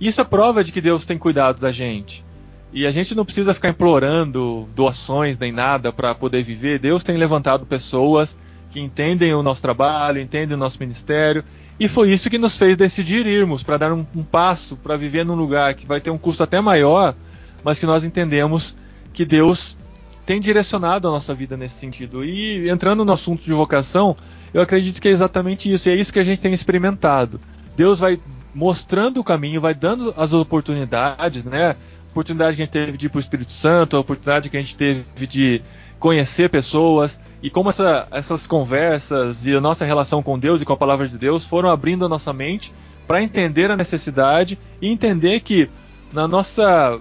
Isso é prova de que Deus tem cuidado da gente. E a gente não precisa ficar implorando doações nem nada para poder viver. Deus tem levantado pessoas que entendem o nosso trabalho, entendem o nosso ministério. E foi isso que nos fez decidir irmos para dar um, um passo, para viver num lugar que vai ter um custo até maior, mas que nós entendemos que Deus tem direcionado a nossa vida nesse sentido. E entrando no assunto de vocação, eu acredito que é exatamente isso, e é isso que a gente tem experimentado. Deus vai mostrando o caminho, vai dando as oportunidades, né? A oportunidade que a gente teve de ir para o Espírito Santo, a oportunidade que a gente teve de conhecer pessoas, e como essa, essas conversas e a nossa relação com Deus e com a palavra de Deus foram abrindo a nossa mente para entender a necessidade e entender que na nossa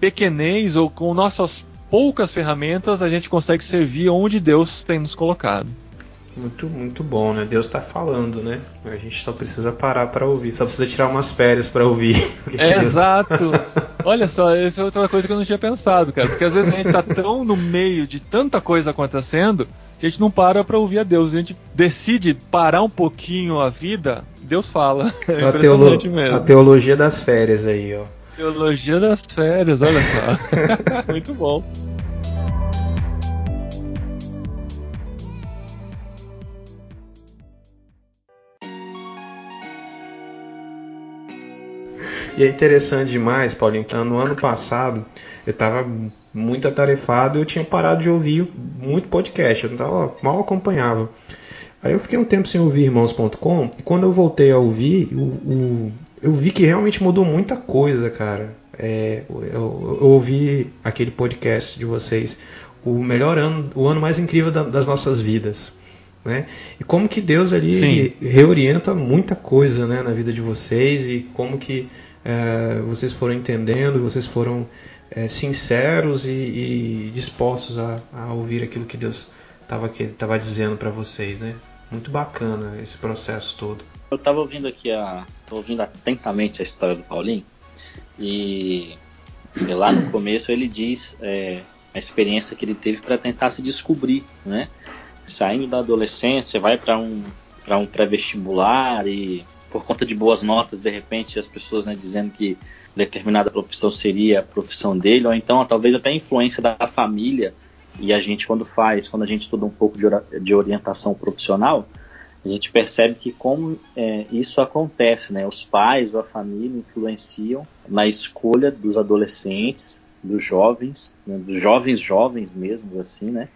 pequenez ou com nossas poucas ferramentas a gente consegue servir onde Deus tem nos colocado. Muito, muito bom, né? Deus está falando, né? A gente só precisa parar para ouvir, só precisa tirar umas férias para ouvir. É. Exato. Olha só, essa é outra coisa que eu não tinha pensado, cara. Porque às vezes a gente tá tão no meio de tanta coisa acontecendo que a gente não para para ouvir a Deus. A gente decide parar um pouquinho a vida, Deus fala. É a, teolo... mesmo. a teologia das férias aí, ó. Teologia das férias, olha só. muito bom. E é interessante demais, Paulinho, que no ano passado eu estava muito atarefado e eu tinha parado de ouvir muito podcast, eu tava, mal acompanhava. Aí eu fiquei um tempo sem ouvir irmãos.com e quando eu voltei a ouvir, o, o, eu vi que realmente mudou muita coisa, cara. É, eu, eu, eu, ouvi aquele podcast de vocês, o melhor ano, o ano mais incrível da, das nossas vidas. Né? E como que Deus ali reorienta muita coisa né, na vida de vocês e como que é, vocês foram entendendo, vocês foram é, sinceros e, e dispostos a, a, ouvir aquilo que Deus estava dizendo para vocês, né? Muito bacana esse processo todo. Eu estava ouvindo aqui a, ouvindo atentamente a história do Paulinho e, e lá no começo ele diz é, a experiência que ele teve para tentar se descobrir, né? Saindo da adolescência, vai para um para um pré-vestibular e por conta de boas notas, de repente as pessoas né, dizendo que determinada profissão seria a profissão dele, ou então talvez até a influência da família. E a gente, quando faz, quando a gente estuda um pouco de, orientação profissional, a gente percebe que como é, isso acontece, né? Os pais ou a família influenciam na escolha dos adolescentes, dos jovens, né? dos jovens jovens mesmo, assim, né?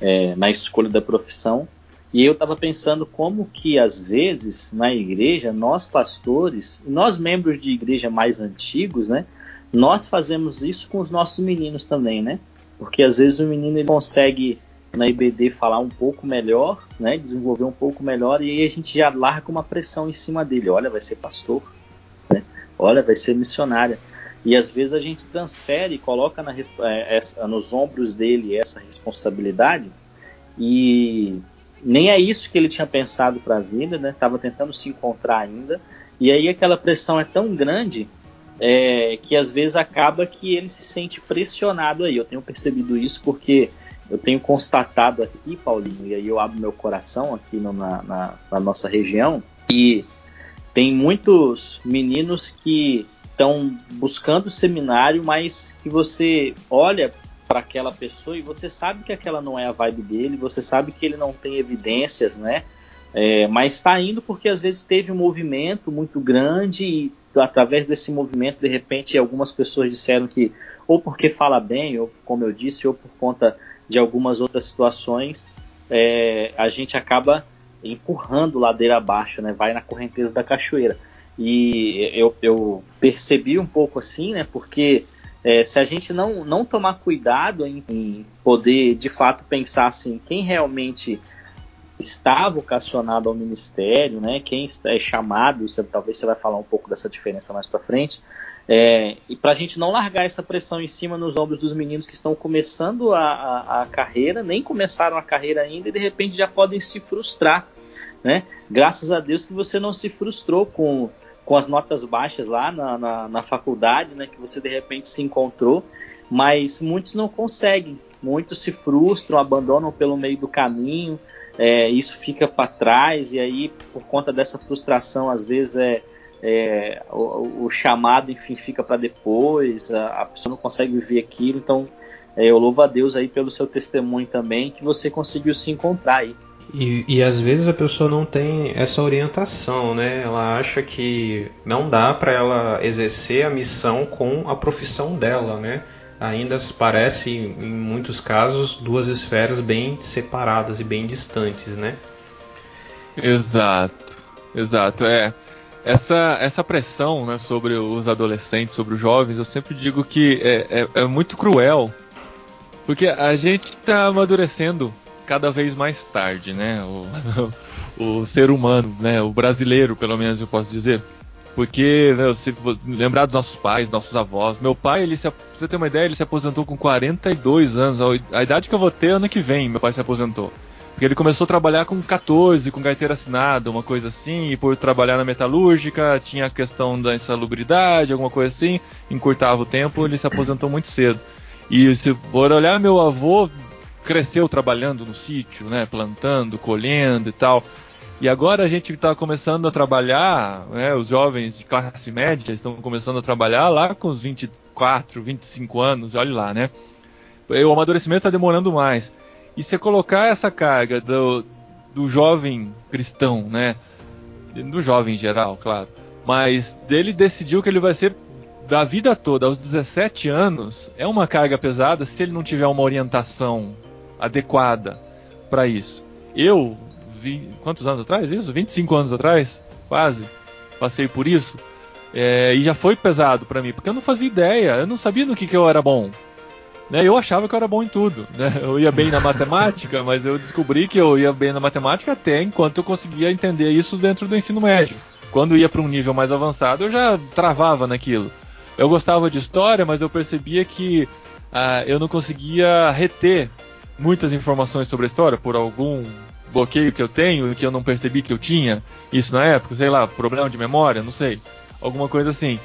É, na escolha da profissão e eu estava pensando como que às vezes na igreja nós pastores, nós membros de igreja mais antigos, né, nós fazemos isso com os nossos meninos também, né? Porque às vezes o menino ele consegue na IBD falar um pouco melhor, né, desenvolver um pouco melhor e aí a gente já larga uma pressão em cima dele, olha, vai ser pastor, né? Olha, vai ser missionária. E às vezes a gente transfere e coloca na, essa, nos ombros dele essa responsabilidade e nem é isso que ele tinha pensado para a vida, né? Tava tentando se encontrar ainda. E aí aquela pressão é tão grande é, que às vezes acaba que ele se sente pressionado aí. Eu tenho percebido isso porque eu tenho constatado aqui, Paulinho, e aí eu abro meu coração aqui no, na, na, na nossa região, e tem muitos meninos que estão buscando seminário, mas que você olha para aquela pessoa e você sabe que aquela não é a vibe dele, você sabe que ele não tem evidências, né? É, mas está indo porque às vezes teve um movimento muito grande e através desse movimento, de repente, algumas pessoas disseram que, ou porque fala bem, ou como eu disse, ou por conta de algumas outras situações, é, a gente acaba empurrando ladeira abaixo, né? Vai na correnteza da cachoeira. E eu, eu percebi um pouco assim, né? Porque é, se a gente não, não tomar cuidado em, em, poder de fato pensar assim, quem realmente está vocacionado ao ministério, né? Quem é chamado, isso, talvez você vai falar um pouco dessa diferença mais para frente. É, e para a gente não largar essa pressão em cima nos ombros dos meninos que estão começando a, a, a, carreira, nem começaram a carreira ainda e de repente já podem se frustrar, né? Graças a Deus que você não se frustrou com, com as notas baixas lá na, na, na faculdade, né? Que você de repente se encontrou, mas muitos não conseguem, muitos se frustram, abandonam pelo meio do caminho, é, isso fica para trás e aí por conta dessa frustração às vezes é é, o, o, chamado, enfim, fica para depois, a, a, pessoa não consegue viver aquilo, então é, eu louvo a Deus aí pelo seu testemunho também, que você conseguiu se encontrar aí. E, e às vezes a pessoa não tem essa orientação, né? Ela acha que não dá para ela exercer a missão com a profissão dela, né? Ainda parece, em muitos casos, duas esferas bem separadas e bem distantes, né? Exato, exato. É, essa, essa pressão né, sobre os adolescentes, sobre os jovens, eu sempre digo que é, é, é muito cruel, porque a gente está amadurecendo cada vez mais tarde, né? O, o, ser humano, né? O brasileiro, pelo menos eu posso dizer. Porque, né, se lembrar dos nossos pais, nossos avós. Meu pai, ele se, pra você ter uma ideia, ele se aposentou com 42 anos. A, idade que eu vou ter ano que vem, meu pai se aposentou. Porque ele começou a trabalhar com 14, com carteira assinada, uma coisa assim, e por trabalhar na metalúrgica, tinha a questão da insalubridade, alguma coisa assim, encurtava o tempo, ele se aposentou muito cedo. E se for olhar, meu avô cresceu trabalhando no sítio, né, plantando, colhendo e tal. E agora a gente está começando a trabalhar, né, os jovens de classe média estão começando a trabalhar lá com os 24, 25 anos, olha lá, né? O amadurecimento está demorando mais. E você colocar essa carga do, do jovem cristão, né? Do jovem em geral, claro. Mas dele decidiu que ele vai ser da vida toda, aos 17 anos, é uma carga pesada se ele não tiver uma orientação adequada para isso. Eu, vi, quantos anos atrás isso? 25 anos atrás, quase, passei por isso. É, e já foi pesado para mim, porque eu não fazia ideia, eu não sabia no que, que eu era bom. Né, eu achava que eu era bom em tudo. Né? Eu ia bem na matemática, mas eu descobri que eu ia bem na matemática até enquanto eu conseguia entender isso dentro do ensino médio. Quando ia para um nível mais avançado, eu já travava naquilo. Eu gostava de história, mas eu percebia que uh, eu não conseguia reter muitas informações sobre a história por algum bloqueio que eu tenho que eu não percebi que eu tinha isso na época, sei lá, problema de memória, não sei, alguma coisa assim.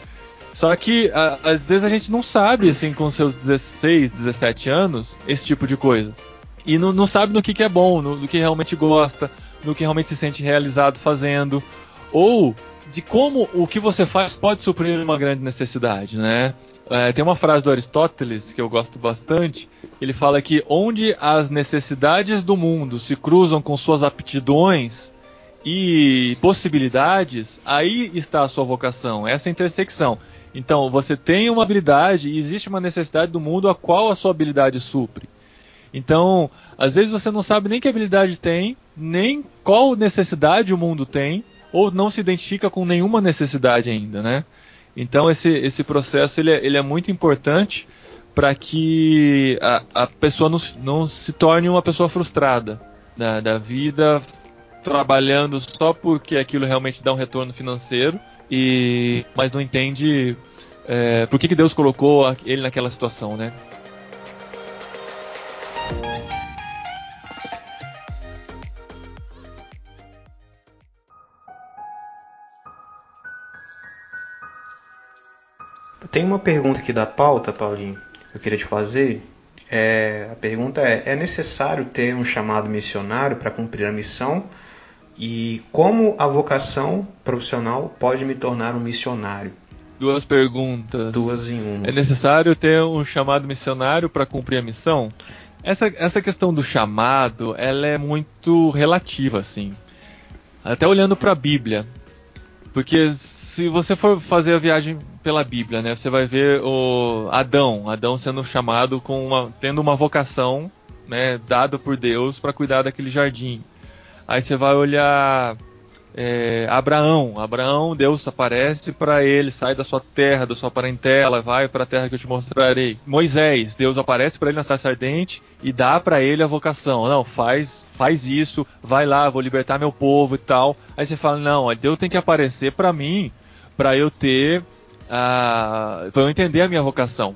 Só que a, às vezes a gente não sabe, assim, com seus 16, 17 anos, esse tipo de coisa. E não, não sabe no que, que é bom, no, no que realmente gosta, no que realmente se sente realizado fazendo. Ou de como o que você faz pode suprir uma grande necessidade, né? É, tem uma frase do Aristóteles que eu gosto bastante. Ele fala que onde as necessidades do mundo se cruzam com suas aptidões e possibilidades, aí está a sua vocação, essa intersecção. Então, você tem uma habilidade e existe uma necessidade do mundo a qual a sua habilidade supre. Então, às vezes você não sabe nem que habilidade tem, nem qual necessidade o mundo tem, ou não se identifica com nenhuma necessidade ainda, né? Então, esse, esse processo ele é, ele é muito importante para que a, a pessoa não, não, se torne uma pessoa frustrada da, da vida, trabalhando só porque aquilo realmente dá um retorno financeiro, e mas não entende é, por que, que Deus colocou ele naquela situação, né? Tem uma pergunta aqui da pauta, Paulinho, que eu queria te fazer. É, a pergunta é: é necessário ter um chamado missionário para cumprir a missão? E como a vocação profissional pode me tornar um missionário? Duas perguntas. Duas em uma. É necessário ter um chamado missionário para cumprir a missão? Essa, essa questão do chamado, ela é muito relativa, assim. Até olhando para a Bíblia. Porque se você for fazer a viagem pela Bíblia, né, você vai ver o Adão, Adão sendo chamado com uma, tendo uma vocação, né, dada por Deus para cuidar daquele jardim. Aí você vai olhar é, Abraão. Abraão, Deus aparece para ele, sai da sua terra, da sua parentela, vai para a terra que eu te mostrarei. Moisés, Deus aparece para ele na sarça ardente e dá para ele a vocação. Não, faz, faz isso, vai lá, vou libertar meu povo e tal. Aí você fala, não, Deus tem que aparecer para mim, para eu ter, para eu entender a minha vocação.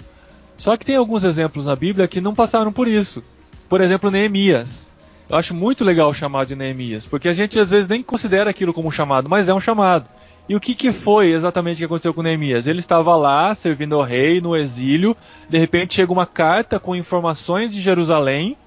Só que tem alguns exemplos na Bíblia que não passaram por isso. Por exemplo, Neemias. Eu acho muito legal o chamado de Neemias, porque a gente às vezes nem considera aquilo como um chamado, mas é um chamado. E o que, que foi exatamente que aconteceu com Neemias? Ele estava lá servindo ao rei no exílio, de repente chega uma carta com informações de Jerusalém,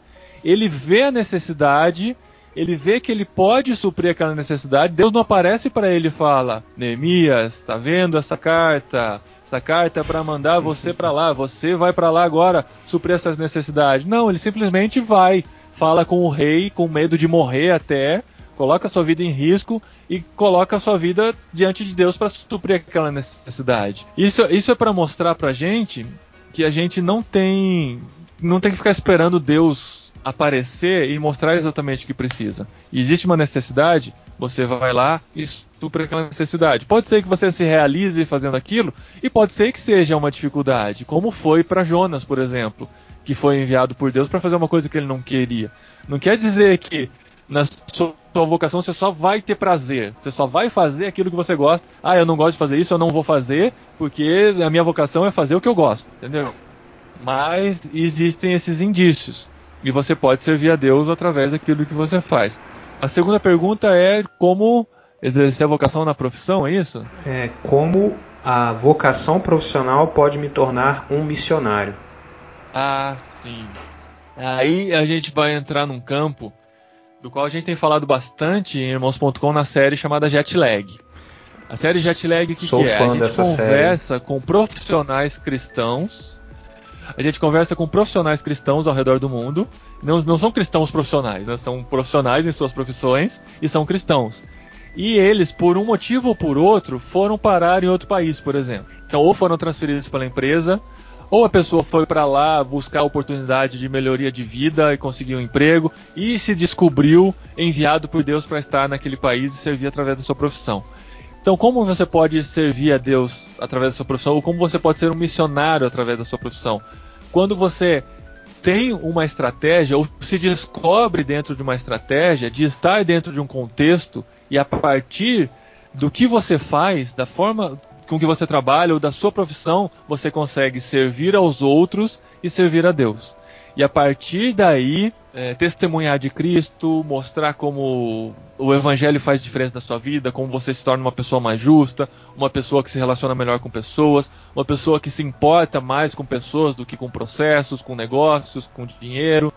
ele vê a necessidade, ele vê que ele pode suprir aquela necessidade, Deus não aparece para ele e fala: Neemias, está vendo essa carta? Essa carta é para mandar você para lá, você vai para lá agora suprir essas necessidades. Não, ele simplesmente vai fala com o rei com medo de morrer até, coloca sua vida em risco e coloca sua vida diante de Deus para suprir aquela necessidade. Isso, isso é para mostrar pra gente que a gente não tem não tem que ficar esperando Deus aparecer e mostrar exatamente o que precisa. E existe uma necessidade, você vai lá e supre aquela necessidade. Pode ser que você se realize fazendo aquilo e pode ser que seja uma dificuldade, como foi para Jonas, por exemplo que foi enviado por Deus para fazer uma coisa que ele não queria. Não quer dizer que na sua vocação você só vai ter prazer, você só vai fazer aquilo que você gosta. Ah, eu não gosto de fazer isso, eu não vou fazer, porque a minha vocação é fazer o que eu gosto, entendeu? Mas existem esses indícios e você pode servir a Deus através daquilo que você faz. A segunda pergunta é como exercer a vocação na profissão, é isso? É como a vocação profissional pode me tornar um missionário. Ah, sim. Aí a gente vai entrar num campo do qual a gente tem falado bastante em irmãos.com na série chamada Jetlag. A série Jetlag que, Sou que é? A gente conversa série. com profissionais cristãos. A gente conversa com profissionais cristãos ao redor do mundo. Não, não são cristãos profissionais, né? são profissionais em suas profissões e são cristãos. E eles, por um motivo ou por outro, foram parar em outro país, por exemplo. Então, ou foram transferidos pela empresa, ou a pessoa foi para lá buscar oportunidade de melhoria de vida e conseguir um emprego e se descobriu enviado por Deus para estar naquele país e servir através da sua profissão. Então, como você pode servir a Deus através da sua profissão ou como você pode ser um missionário através da sua profissão? Quando você tem uma estratégia ou se descobre dentro de uma estratégia de estar dentro de um contexto e a partir do que você faz, da forma com que você trabalha ou da sua profissão, você consegue servir aos outros e servir a Deus. E a partir daí, é, testemunhar de Cristo, mostrar como o Evangelho faz diferença na sua vida, como você se torna uma pessoa mais justa, uma pessoa que se relaciona melhor com pessoas, uma pessoa que se importa mais com pessoas do que com processos, com negócios, com dinheiro.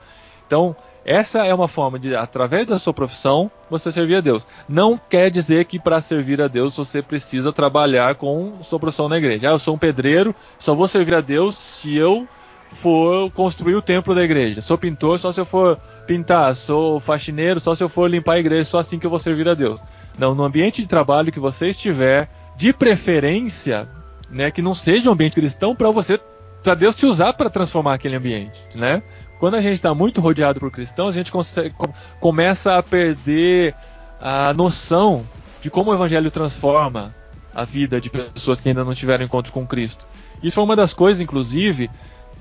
Então, essa é uma forma de, através da sua profissão, você servir a Deus. Não quer dizer que para servir a Deus você precisa trabalhar com sua profissão na igreja. Ah, eu sou um pedreiro, só vou servir a Deus se eu for construir o templo da igreja. Sou pintor só se eu for pintar. Sou faxineiro só se eu for limpar a igreja. Só assim que eu vou servir a Deus. Não, no ambiente de trabalho que você estiver, de preferência, né, que não seja um ambiente cristão para você, para Deus te usar para transformar aquele ambiente, né? quando a gente está muito rodeado por cristãos, a gente consegue, começa a perder a noção de como o evangelho transforma a vida de pessoas que ainda não tiveram encontro com Cristo. Isso foi uma das coisas, inclusive,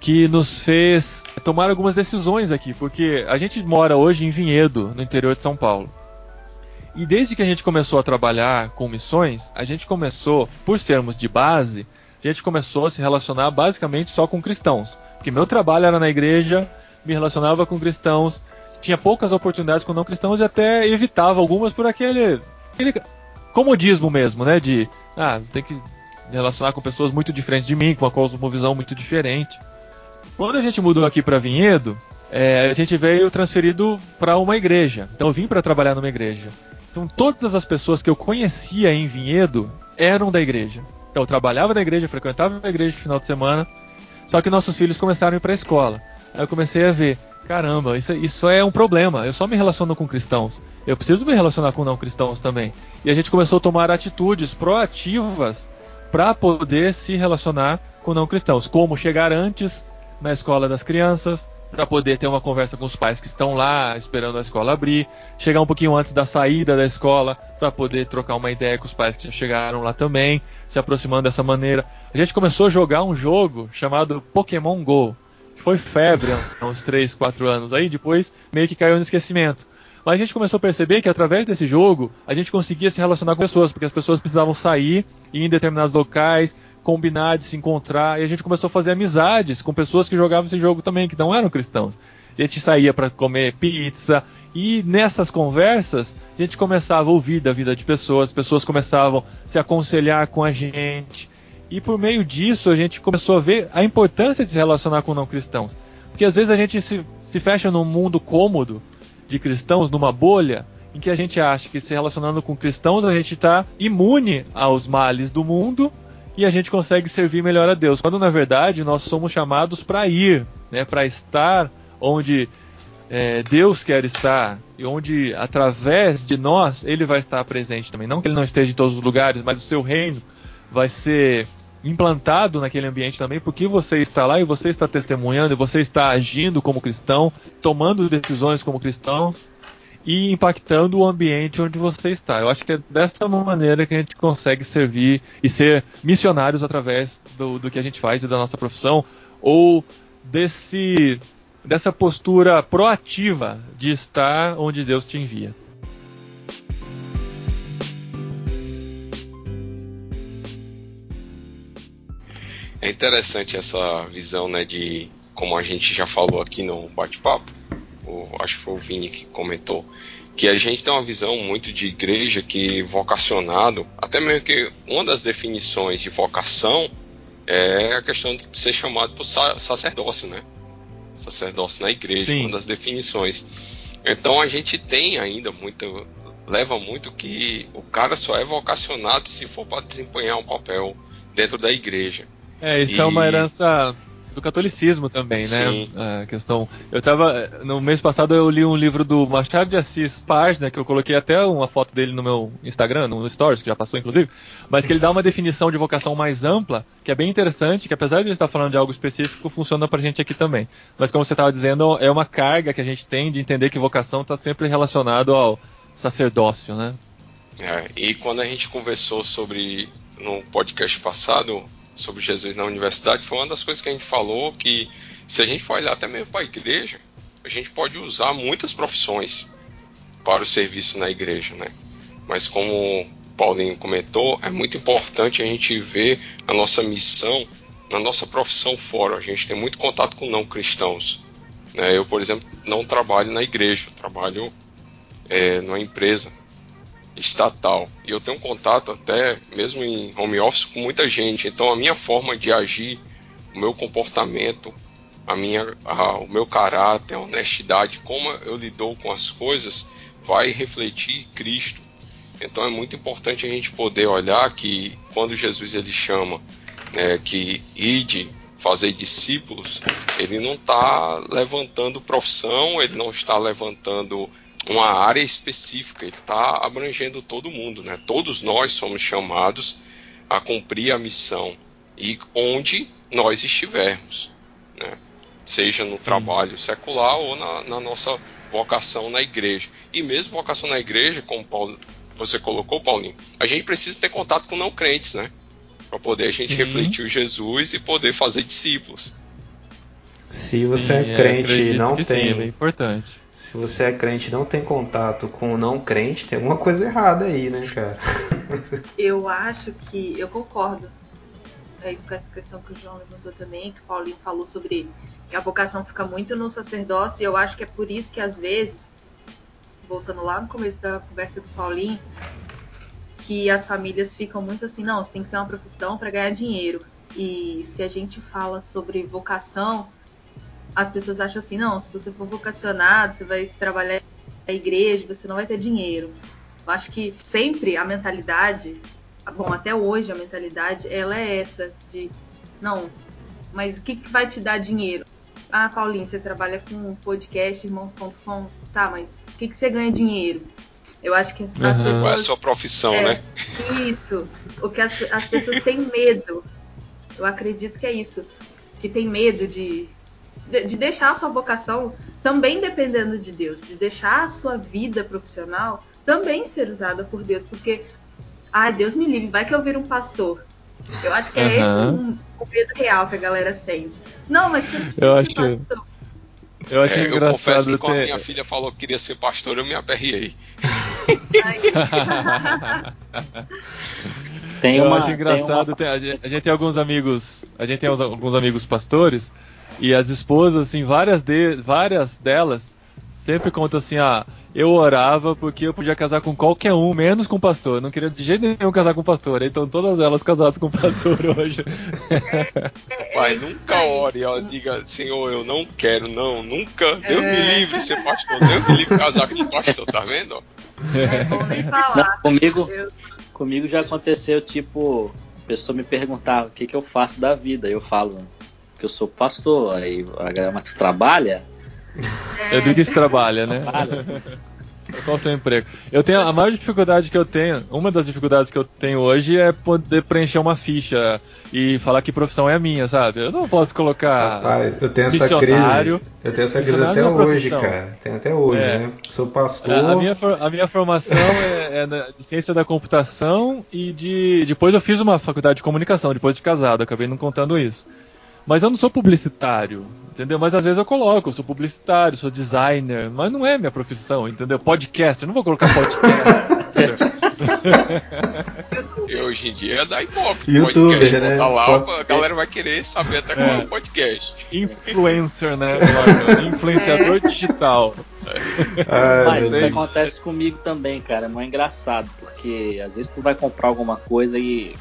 que nos fez tomar algumas decisões aqui, porque a gente mora hoje em Vinhedo, no interior de São Paulo. E desde que a gente começou a trabalhar com missões, a gente começou, por sermos de base, a gente começou a se relacionar basicamente só com cristãos. Porque meu trabalho era na igreja, me relacionava com cristãos, tinha poucas oportunidades com não cristãos e até evitava algumas por aquele, aquele comodismo mesmo, né? De, ah, tem que me relacionar com pessoas muito diferentes de mim, com uma cosmovisão muito diferente. Quando a gente mudou aqui para Vinhedo, é, a gente veio transferido para uma igreja. Então eu vim para trabalhar numa igreja. Então todas as pessoas que eu conhecia em Vinhedo eram da igreja. Então eu trabalhava na igreja, frequentava a igreja no final de semana. Só que nossos filhos começaram a ir para a escola. Aí eu comecei a ver caramba, isso, isso é um problema. Eu só me relaciono com cristãos. Eu preciso me relacionar com não cristãos também. E a gente começou a tomar atitudes proativas para poder se relacionar com não cristãos, como chegar antes na escola das crianças, para poder ter uma conversa com os pais que estão lá esperando a escola abrir, chegar um pouquinho antes da saída da escola para poder trocar uma ideia com os pais que já chegaram lá também, se aproximando dessa maneira. A gente começou a jogar um jogo chamado Pokémon Go, que foi febre há uns 3, 4 anos aí, depois meio que caiu no esquecimento. Mas a gente começou a perceber que através desse jogo a gente conseguia se relacionar com pessoas, porque as pessoas precisavam sair, ir em determinados locais, combinar de se encontrar, e a gente começou a fazer amizades com pessoas que jogavam esse jogo também, que não eram cristãos. A gente saía para comer pizza, e nessas conversas a gente começava a ouvir da vida de pessoas, pessoas começavam a se aconselhar com a gente, e por meio disso a gente começou a ver a importância de se relacionar com não cristãos. Porque às vezes a gente se, se fecha num mundo cômodo de cristãos, numa bolha, em que a gente acha que se relacionando com cristãos a gente está imune aos males do mundo e a gente consegue servir melhor a Deus. Quando na verdade nós somos chamados para ir, né, para estar onde é, Deus quer estar e onde através de nós Ele vai estar presente também. Não que Ele não esteja em todos os lugares, mas o seu reino vai ser implantado naquele ambiente também, porque você está lá e você está testemunhando, e você está agindo como cristão, tomando decisões como cristãos e impactando o ambiente onde você está. Eu acho que é dessa maneira que a gente consegue servir e ser missionários através do, do que a gente faz e da nossa profissão, ou desse dessa postura proativa de estar onde Deus te envia. É interessante essa visão, né, de como a gente já falou aqui no bate-papo, acho que foi o Vini que comentou, que a gente tem uma visão muito de igreja que vocacionado, até mesmo que uma das definições de vocação é a questão de ser chamado por sacerdócio, né? Sacerdócio na igreja, Sim. uma das definições. Então a gente tem ainda muito, leva muito que o cara só é vocacionado se for para desempenhar um papel dentro da igreja. É, isso e... é uma herança do catolicismo também, né? Sim. A questão. Eu tava. No mês passado eu li um livro do Machado de Assis página, que eu coloquei até uma foto dele no meu Instagram, no Stories, que já passou inclusive, mas que ele dá uma definição de vocação mais ampla, que é bem interessante, que apesar de ele estar falando de algo específico, funciona pra gente aqui também. Mas como você estava dizendo, é uma carga que a gente tem de entender que vocação está sempre relacionado ao sacerdócio, né? É, e quando a gente conversou sobre no podcast passado sobre Jesus na universidade, foi uma das coisas que a gente falou que se a gente for olhar até mesmo para a igreja, a gente pode usar muitas profissões para o serviço na igreja, né? Mas como o Paulinho comentou, é muito importante a gente ver a nossa missão na nossa profissão fora. A gente tem muito contato com não cristãos. Né? Eu, por exemplo, não trabalho na igreja, trabalho é, numa empresa estatal. E eu tenho contato até mesmo em home office com muita gente. Então a minha forma de agir, o meu comportamento, a minha, a, o meu caráter, a honestidade, como eu lidou com as coisas, vai refletir Cristo. Então é muito importante a gente poder olhar que quando Jesus ele chama né, que ide fazer discípulos, ele não está levantando profissão, ele não está levantando uma área específica, ele está abrangendo todo mundo, né? Todos nós somos chamados a cumprir a missão e onde nós estivermos, né? Seja no Sim. trabalho secular ou na, na, nossa vocação na igreja. E mesmo vocação na igreja, como Paulo, você colocou, Paulinho, a gente precisa ter contato com não crentes, né? Para poder a gente Sim. refletir o Jesus e poder fazer discípulos. Se você é sim, é crente e não tem. Sim, é importante se você é crente e não tem contato com o não crente, tem alguma coisa errada aí, né, cara? Eu acho que. Eu concordo. É isso com essa questão que o João levantou também, que o Paulinho falou sobre que a vocação fica muito no sacerdócio, e eu acho que é por isso que às vezes, voltando lá no começo da conversa do Paulinho, que as famílias ficam muito assim, não, você tem que ter uma profissão para ganhar dinheiro. E se a gente fala sobre vocação, as pessoas acham assim, não, se você for vocacionado, você vai trabalhar na igreja, você não vai ter dinheiro. Eu acho que sempre a mentalidade, bom, até hoje a mentalidade, ela é essa de, não, mas o que, que vai te dar dinheiro? ah, Paulinho, você trabalha com podcast, irmãos.com, tá, mas o que, que você ganha dinheiro? Eu acho que as, as pessoas. Qual é a sua profissão, é, né? Isso. O que as, as pessoas têm medo. Eu acredito que é isso. Que tem medo de, de, de deixar a sua vocação também dependendo de Deus, de deixar a sua vida profissional também ser usada por Deus, porque, ai, Deus me livre, vai que eu viro um pastor. Eu acho que é esse Aham. o, medo real que a galera sente. Não, mas você Eu acho- pastor. Eu acho É, eu engraçado confesso que quando ter- minha filha falou que queria ser pastor, eu me aperriei. Tem eu uma, acho tem engraçado. uma- tem- a, gente, a gente tem alguns amigos. A gente tem uns- alguns amigos pastores. E as esposas, assim, várias, de, várias delas sempre contam assim: ah, eu orava porque eu podia casar com qualquer um, menos com pastor. Eu não queria de jeito nenhum casar com pastor. Então todas elas casadas com pastor hoje. Pai, é nunca ore, ó, diga, Senhor, eu não quero, não, nunca. Deus me livre ser pastor, Deus me livre casar com pastor, tá vendo? É bom nem falar. Não, comigo, comigo já aconteceu, tipo, a pessoa me perguntava o que, que eu faço da vida. Eu falo que eu sou pastor. Aí a galera, mas trabalha? É do que se trabalha, né? Trabalha. Qual o seu emprego? Eu tenho a maior dificuldade que eu tenho, uma das dificuldades que eu tenho hoje é poder preencher uma ficha e falar que profissão é a minha, sabe? Eu não posso colocar. Rapaz, eu tenho essa crise. Eu tenho essa crise até é uma hoje, cara. Tem até hoje, É. né? Sou pastor. A, minha, a minha formação é, é de ciência da computação e de. Depois eu fiz uma faculdade de comunicação, depois de casado, acabei não contando isso. Mas eu não sou publicitário, entendeu? Mas às vezes eu coloco, eu sou publicitário, sou designer, mas não é minha profissão, entendeu? Podcast, eu não vou colocar podcast. E hoje em dia é da Ibope, Youtuber, podcast, né? botar lá, a galera vai querer saber até qual é o podcast. Influencer, né? Influenciador digital. Ai, Mas isso acontece comigo também, cara. É muito engraçado, porque às vezes tu vai comprar alguma coisa e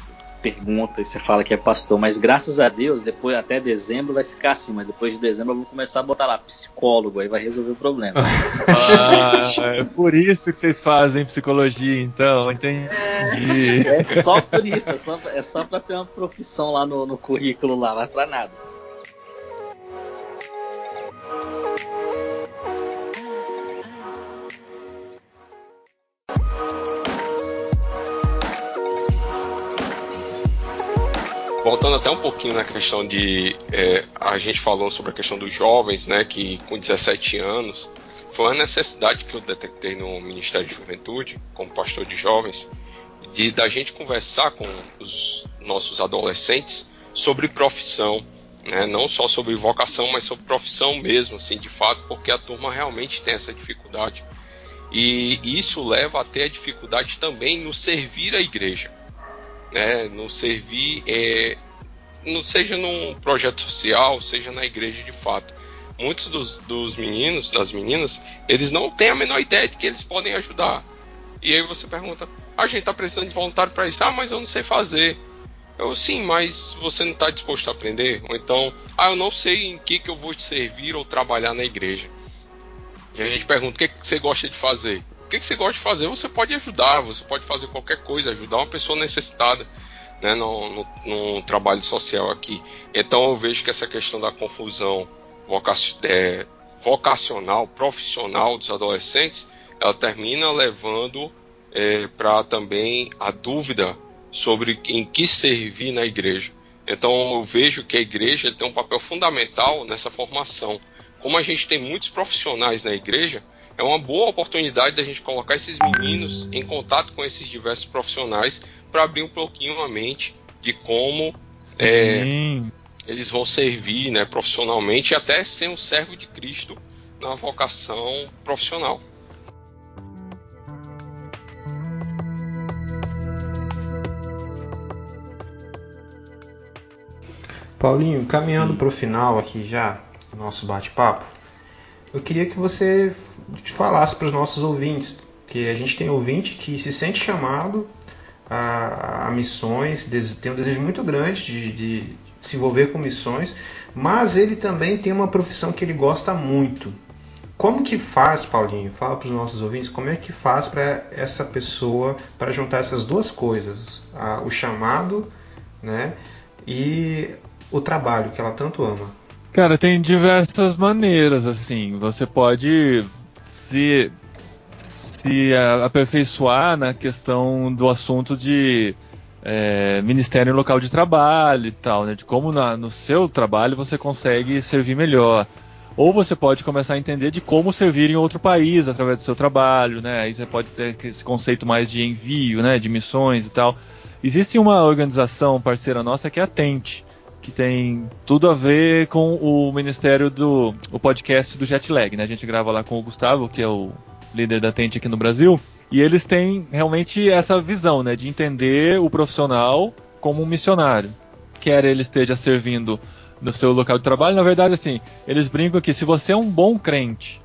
pergunta e você fala que é pastor, mas graças a Deus, depois até dezembro vai ficar assim, mas depois de dezembro eu vou começar a botar lá psicólogo, aí vai resolver o problema. Ah, é por isso que vocês fazem psicologia, então, entendi. É só por isso, é só, é só pra ter uma profissão lá no, no currículo lá, vai pra nada. Voltando até um pouquinho na questão de. é, a gente falou sobre a questão dos jovens, né? Que com 17 anos foi uma necessidade que eu detectei no Ministério de Juventude, como pastor de jovens, de da gente conversar com os nossos adolescentes sobre profissão, né? Não só sobre vocação, mas sobre profissão mesmo, assim, de fato, porque a turma realmente tem essa dificuldade. E isso leva até a dificuldade também no servir a igreja né, no servir, é, não seja num projeto social, seja na igreja de fato. Muitos dos, dos meninos, das meninas, eles não têm a menor ideia de que eles podem ajudar. E aí você pergunta: "Ah, a gente está precisando de voluntário para isso? Ah, mas eu não sei fazer. Eu sim, mas você não está disposto a aprender? Ou então, ah, eu não sei em que, que eu vou te servir ou trabalhar na igreja. E a gente pergunta: o que, que você gosta de fazer? O que, você gosta de fazer? Você pode ajudar, você pode fazer qualquer coisa, ajudar uma pessoa necessitada né, no, no, no trabalho social aqui. Então eu vejo que essa questão da confusão é, vocacional, profissional dos adolescentes, ela termina levando para também a dúvida sobre em que servir na igreja. Então eu vejo que a igreja tem um papel fundamental nessa formação. Como a gente tem muitos profissionais na igreja, é uma boa oportunidade da gente colocar esses meninos em contato com esses diversos profissionais para abrir um pouquinho a mente de como é, eles vão servir né, profissionalmente e até ser um servo de Cristo na vocação profissional. Paulinho, caminhando para o final aqui já, do nosso bate-papo, eu queria que você falasse para os nossos ouvintes, que a gente tem ouvinte que se sente chamado a, a missões, tem um desejo muito grande de, de se envolver com missões, mas ele também tem uma profissão que ele gosta muito. Como que faz, Paulinho? Fala para os nossos ouvintes, como é que faz para essa pessoa, para juntar essas duas coisas, a- o chamado, né, e o trabalho que ela tanto ama. Cara, tem diversas maneiras, assim. Você pode se, se aperfeiçoar na questão do assunto de é, ministério local de trabalho e tal, né? De como na, no seu trabalho você consegue servir melhor. Ou você pode começar a entender de como servir em outro país através do seu trabalho, né? Aí você pode ter esse conceito mais de envio, né? De missões e tal. Existe uma organização parceira nossa que é a Tente, que tem tudo a ver com o ministério do o podcast do Jetlag, né? A gente grava lá com o Gustavo, que é o líder da Tente aqui no Brasil. E eles têm realmente essa visão, né, de entender o profissional como um missionário. Quer ele esteja servindo no seu local de trabalho, na verdade, assim, eles brincam que se você é um bom crente,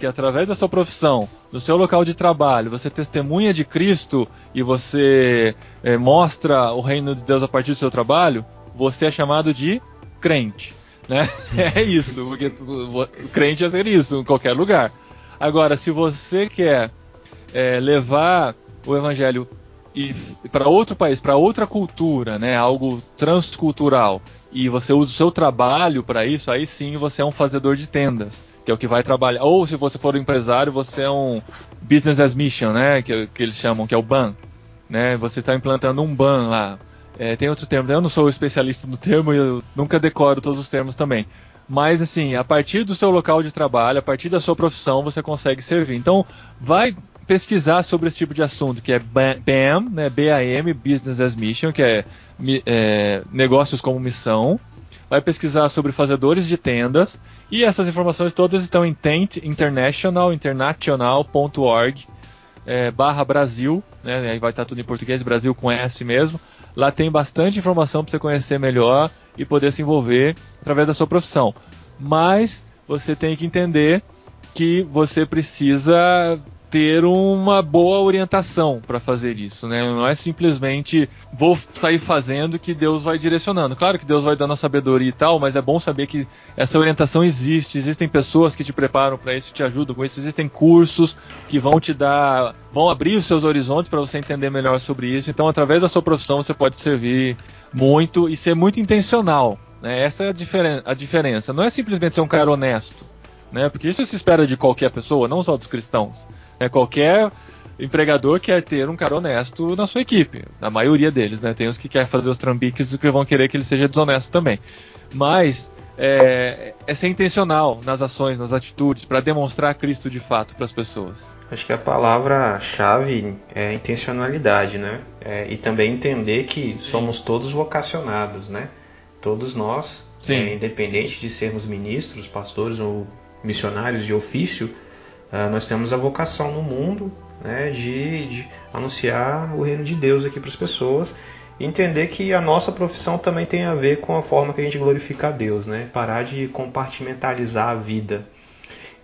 que através da sua profissão, no seu local de trabalho, você testemunha de Cristo e você é, mostra o reino de Deus a partir do seu trabalho, você é chamado de crente. Né? É isso, porque o crente é ser isso em qualquer lugar. Agora, se você quer é, levar o evangelho para outro país, para outra cultura, né, algo transcultural, e você usa o seu trabalho para isso, aí sim você é um fazedor de tendas, que é o que vai trabalhar. Ou se você for um empresário, você é um business as mission, né, que, que eles chamam, que é o ban, né, você está implantando um ban lá. É, tem outro termo, eu não sou especialista no termo, eu nunca decoro todos os termos também. Mas assim, a partir do seu local de trabalho, a partir da sua profissão, você consegue servir. Então, vai pesquisar sobre esse tipo de assunto, que é BAM, né, BAM, Business as Mission, que é, é, negócios como missão. Vai pesquisar sobre fazedores de tendas e essas informações todas estão em Tent International, international.org é, barra Brasil, né, aí vai estar tudo em português, Brasil com S mesmo. Lá tem bastante informação para você conhecer melhor e poder se envolver através da sua profissão. Mas você tem que entender que você precisa ter uma boa orientação para fazer isso, né? Não é simplesmente vou sair fazendo que Deus vai direcionando. Claro que Deus vai dando a sabedoria e tal, mas é bom saber que essa orientação existe. Existem pessoas que te preparam para isso, te ajudam com isso. Existem cursos que vão te dar, vão abrir os seus horizontes para você entender melhor sobre isso. Então, através da sua profissão, você pode servir muito e ser muito intencional. Né? Essa é a, diferen a diferença. Não é simplesmente ser um cara honesto, né? Porque isso se espera de qualquer pessoa, não só dos cristãos. Né? Qualquer empregador quer ter um cara honesto na sua equipe. A maioria deles, né? Tem os que querem fazer os trambiques e que vão querer que ele seja desonesto também. Mas é, é ser intencional nas ações, nas atitudes, para demonstrar Cristo de fato para as pessoas. Acho que a palavra-chave é intencionalidade, né? É, e também entender que somos todos vocacionados, né? Todos nós, é, independente de sermos ministros, pastores ou missionários de ofício, uh, nós temos a vocação no mundo né, de, de anunciar o reino de Deus aqui para as pessoas e entender que a nossa profissão também tem a ver com a forma que a gente glorifica a Deus, né? Parar de compartimentalizar a vida.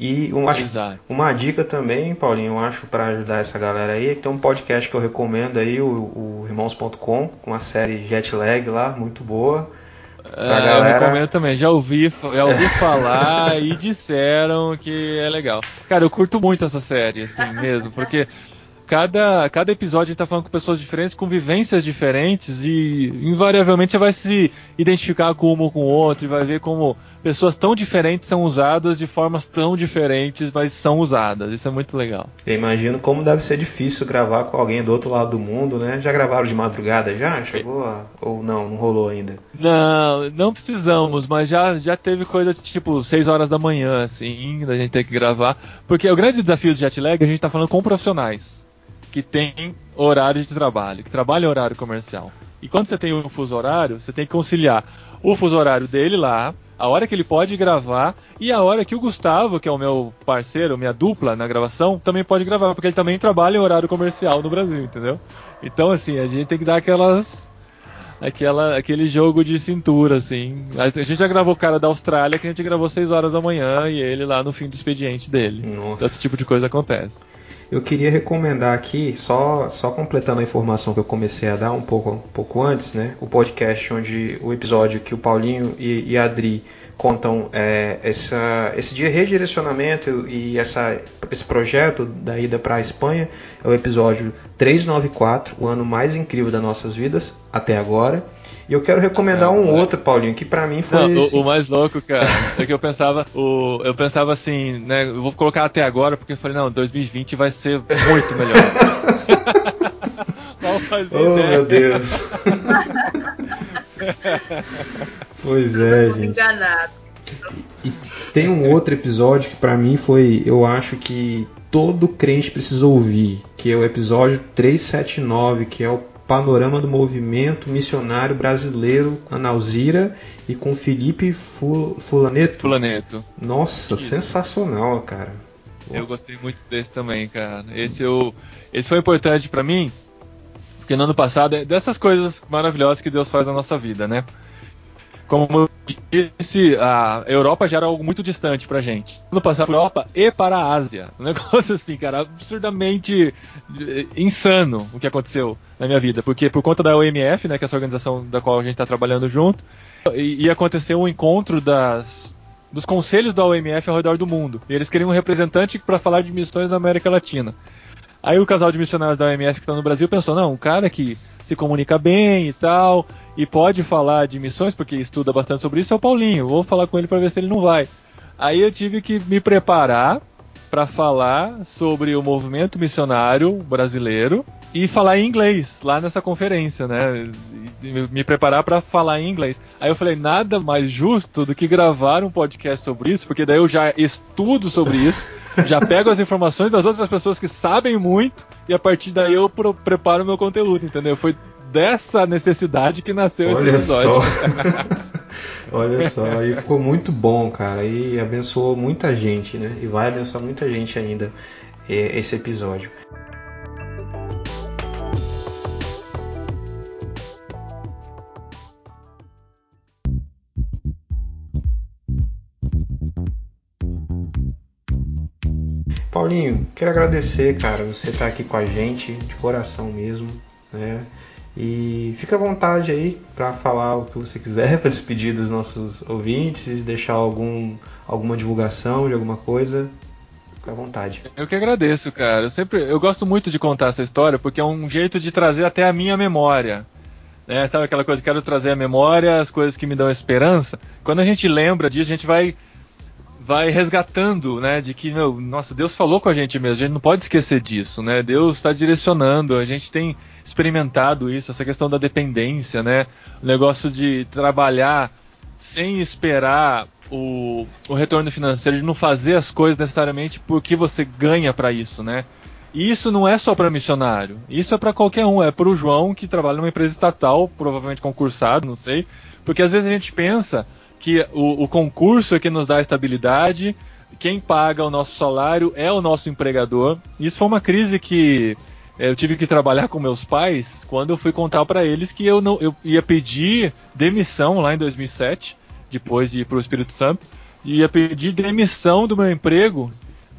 E uma, uma dica também, Paulinho, eu acho, para ajudar essa galera aí, é que tem um podcast que eu recomendo aí, o, o Irmãos.com, com a série Jetlag lá, muito boa. É, galera... Eu recomendo também, já ouvi, já ouvi falar e disseram que é legal. Cara, eu curto muito essa série, assim mesmo, porque cada, cada episódio a gente tá falando com pessoas diferentes, com vivências diferentes, e invariavelmente você vai se identificar com um ou com o outro, e vai ver como pessoas tão diferentes são usadas de formas tão diferentes, mas são usadas. Isso é muito legal. Eu imagino como deve ser difícil gravar com alguém do outro lado do mundo, né? Já gravaram de madrugada já? Chegou a... Ou não, não rolou ainda? Não, não precisamos, mas já, já teve coisa de tipo 6 horas da manhã, assim, da gente ter que gravar. Porque o grande desafio do Jetlag, a gente tá falando com profissionais que tem horário de trabalho, que trabalha em horário comercial. E quando você tem um fuso horário, você tem que conciliar o fuso horário dele lá, a hora que ele pode gravar e a hora que o Gustavo, que é o meu parceiro, minha dupla na gravação, também pode gravar, porque ele também trabalha em horário comercial no Brasil, entendeu? Então, assim, a gente tem que dar aquelas. Aquela, aquele jogo de cintura, assim. A gente já gravou o cara da Austrália que a gente gravou 6 horas da manhã e ele lá no fim do expediente dele. Nossa. Então, esse tipo de coisa acontece. Eu queria recomendar aqui, só, só completando a informação que eu comecei a dar um pouco, um pouco antes, né? O podcast onde o episódio que o Paulinho e, e a Adri contam é, essa, esse dia redirecionamento e essa, esse projeto da ida para a Espanha é o episódio 394, o ano mais incrível das nossas vidas até agora. E eu quero recomendar um outro, Paulinho, que para mim foi. Não, o, o, mais louco, cara, é que eu pensava, o, eu pensava assim, né? Eu vou colocar até agora, porque eu falei, não, 2020 vai ser muito melhor. Mal fazer oh, ideia. meu Deus. Pois é, gente. Enganado. E tem um outro episódio que para mim foi, eu acho que todo crente precisa ouvir, que é o episódio 379, que é o panorama do movimento missionário brasileiro com a Nauzira e com Felipe Fulaneto. Fulaneto. Nossa, Isso. sensacional, cara. Eu gostei muito desse também, cara. Esse, eu, esse foi importante para mim, porque no ano passado, é dessas coisas maravilhosas que Deus faz na nossa vida, né? Como eu disse, a Europa já era algo muito distante pra gente. No passado, para a Europa e para a Ásia. Um negócio assim, cara, absurdamente eh, insano o que aconteceu na minha vida. Porque por conta da OMF, né, que é essa organização da qual a gente está trabalhando junto, ia acontecer um encontro das dos conselhos da OMF ao redor do mundo. E eles queriam um representante para falar de missões na América Latina. Aí o casal de missionários da OMF que está no Brasil pensou: não, um cara que se comunica bem e tal, e pode falar de missões, porque estuda bastante sobre isso, é o Paulinho. Vou falar com ele para ver se ele não vai. Aí eu tive que me preparar para falar sobre o movimento missionário brasileiro e falar em inglês lá nessa conferência, né? Me preparar para falar em inglês. Aí eu falei, nada mais justo do que gravar um podcast sobre isso, porque daí eu já estudo sobre isso, já pego as informações das outras pessoas que sabem muito e a partir daí eu preparo o meu conteúdo, entendeu? Foi dessa necessidade que nasceu Olha esse episódio. Só. Olha só, e ficou muito bom, cara, e abençoou muita gente, né? E vai abençoar muita gente ainda é, esse episódio. Paulinho, quero agradecer, cara, você estar tá aqui com a gente, de coração mesmo, né? E fica à vontade aí para falar o que você quiser, para despedir dos nossos ouvintes, deixar algum, alguma divulgação de alguma coisa. Fica à vontade. Eu que agradeço, cara. Eu sempre eu gosto muito de contar essa história porque é um jeito de trazer até a minha memória. Né? Sabe aquela coisa, quero trazer a memória, as coisas que me dão esperança. Quando a gente lembra disso, a gente vai vai resgatando, né, de que, meu, nossa, Deus falou com a gente mesmo, a gente não pode esquecer disso, né? Deus está direcionando, a gente tem experimentado isso, essa questão da dependência, né? O negócio de trabalhar sem esperar o, o retorno financeiro, de não fazer as coisas necessariamente porque você ganha para isso, né? E isso não é só para missionário, isso é para qualquer um, é para o João que trabalha numa empresa estatal, provavelmente concursado, não sei, porque às vezes a gente pensa que o, o concurso é que nos dá estabilidade, quem paga o nosso salário é o nosso empregador. Isso foi uma crise que eu tive que trabalhar com meus pais quando eu fui contar para eles que eu não eu ia pedir demissão lá em 2007, depois de ir para o Espírito Santo, ia pedir demissão do meu emprego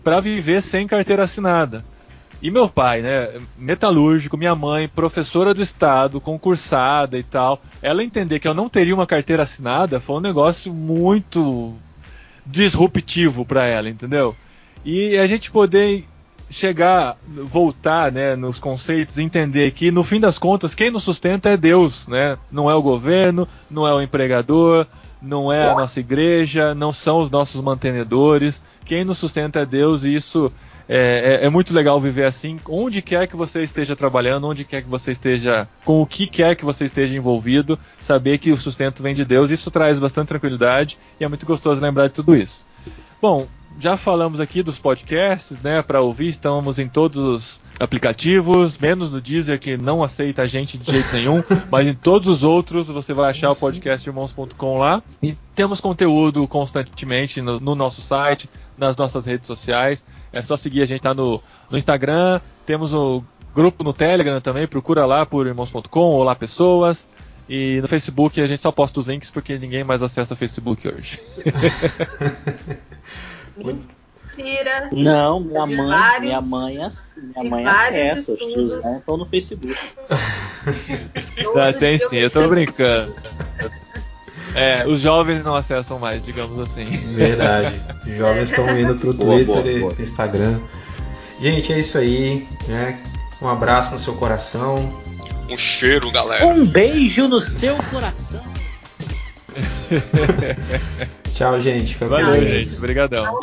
para viver sem carteira assinada. E meu pai, né, metalúrgico, minha mãe, professora do estado, concursada e tal, ela entender que eu não teria uma carteira assinada foi um negócio muito disruptivo para ela, entendeu? E a gente poder chegar, voltar, né, nos conceitos, entender que no fim das contas quem nos sustenta é Deus, né? Não é o governo, não é o empregador, não é a nossa igreja, não são os nossos mantenedores. Quem nos sustenta é Deus e isso é, é, é, muito legal viver assim, onde quer que você esteja trabalhando, onde quer que você esteja, com o que quer que você esteja envolvido, saber que o sustento vem de Deus, isso traz bastante tranquilidade e é muito gostoso lembrar de tudo isso. Bom, já falamos aqui dos podcasts, né? Para ouvir, estamos em todos os aplicativos, menos no Deezer que não aceita a gente de jeito nenhum, mas em todos os outros você vai achar o podcast irmãos.com lá. E temos conteúdo constantemente no, no, nosso site, nas nossas redes sociais. É só seguir a gente lá no, no Instagram, temos o grupo no Telegram também, procura lá por irmãos.com ou lá pessoas. E no Facebook a gente só posta os links porque ninguém mais acessa o Facebook hoje. Mentira. Não, minha mãe, vários, minha mãe, minha mãe acessa, os tios não estão no Facebook. Já tem sim, eu tô brincando. É, os jovens não acessam mais, digamos assim. Verdade. Os jovens estão indo pro Boa, Twitter boa, e boa. Instagram. Gente, é isso aí. Né? Um abraço no seu coração. Um cheiro, galera. Um beijo no seu coração. Tchau, gente. Valeu, gente. Obrigadão.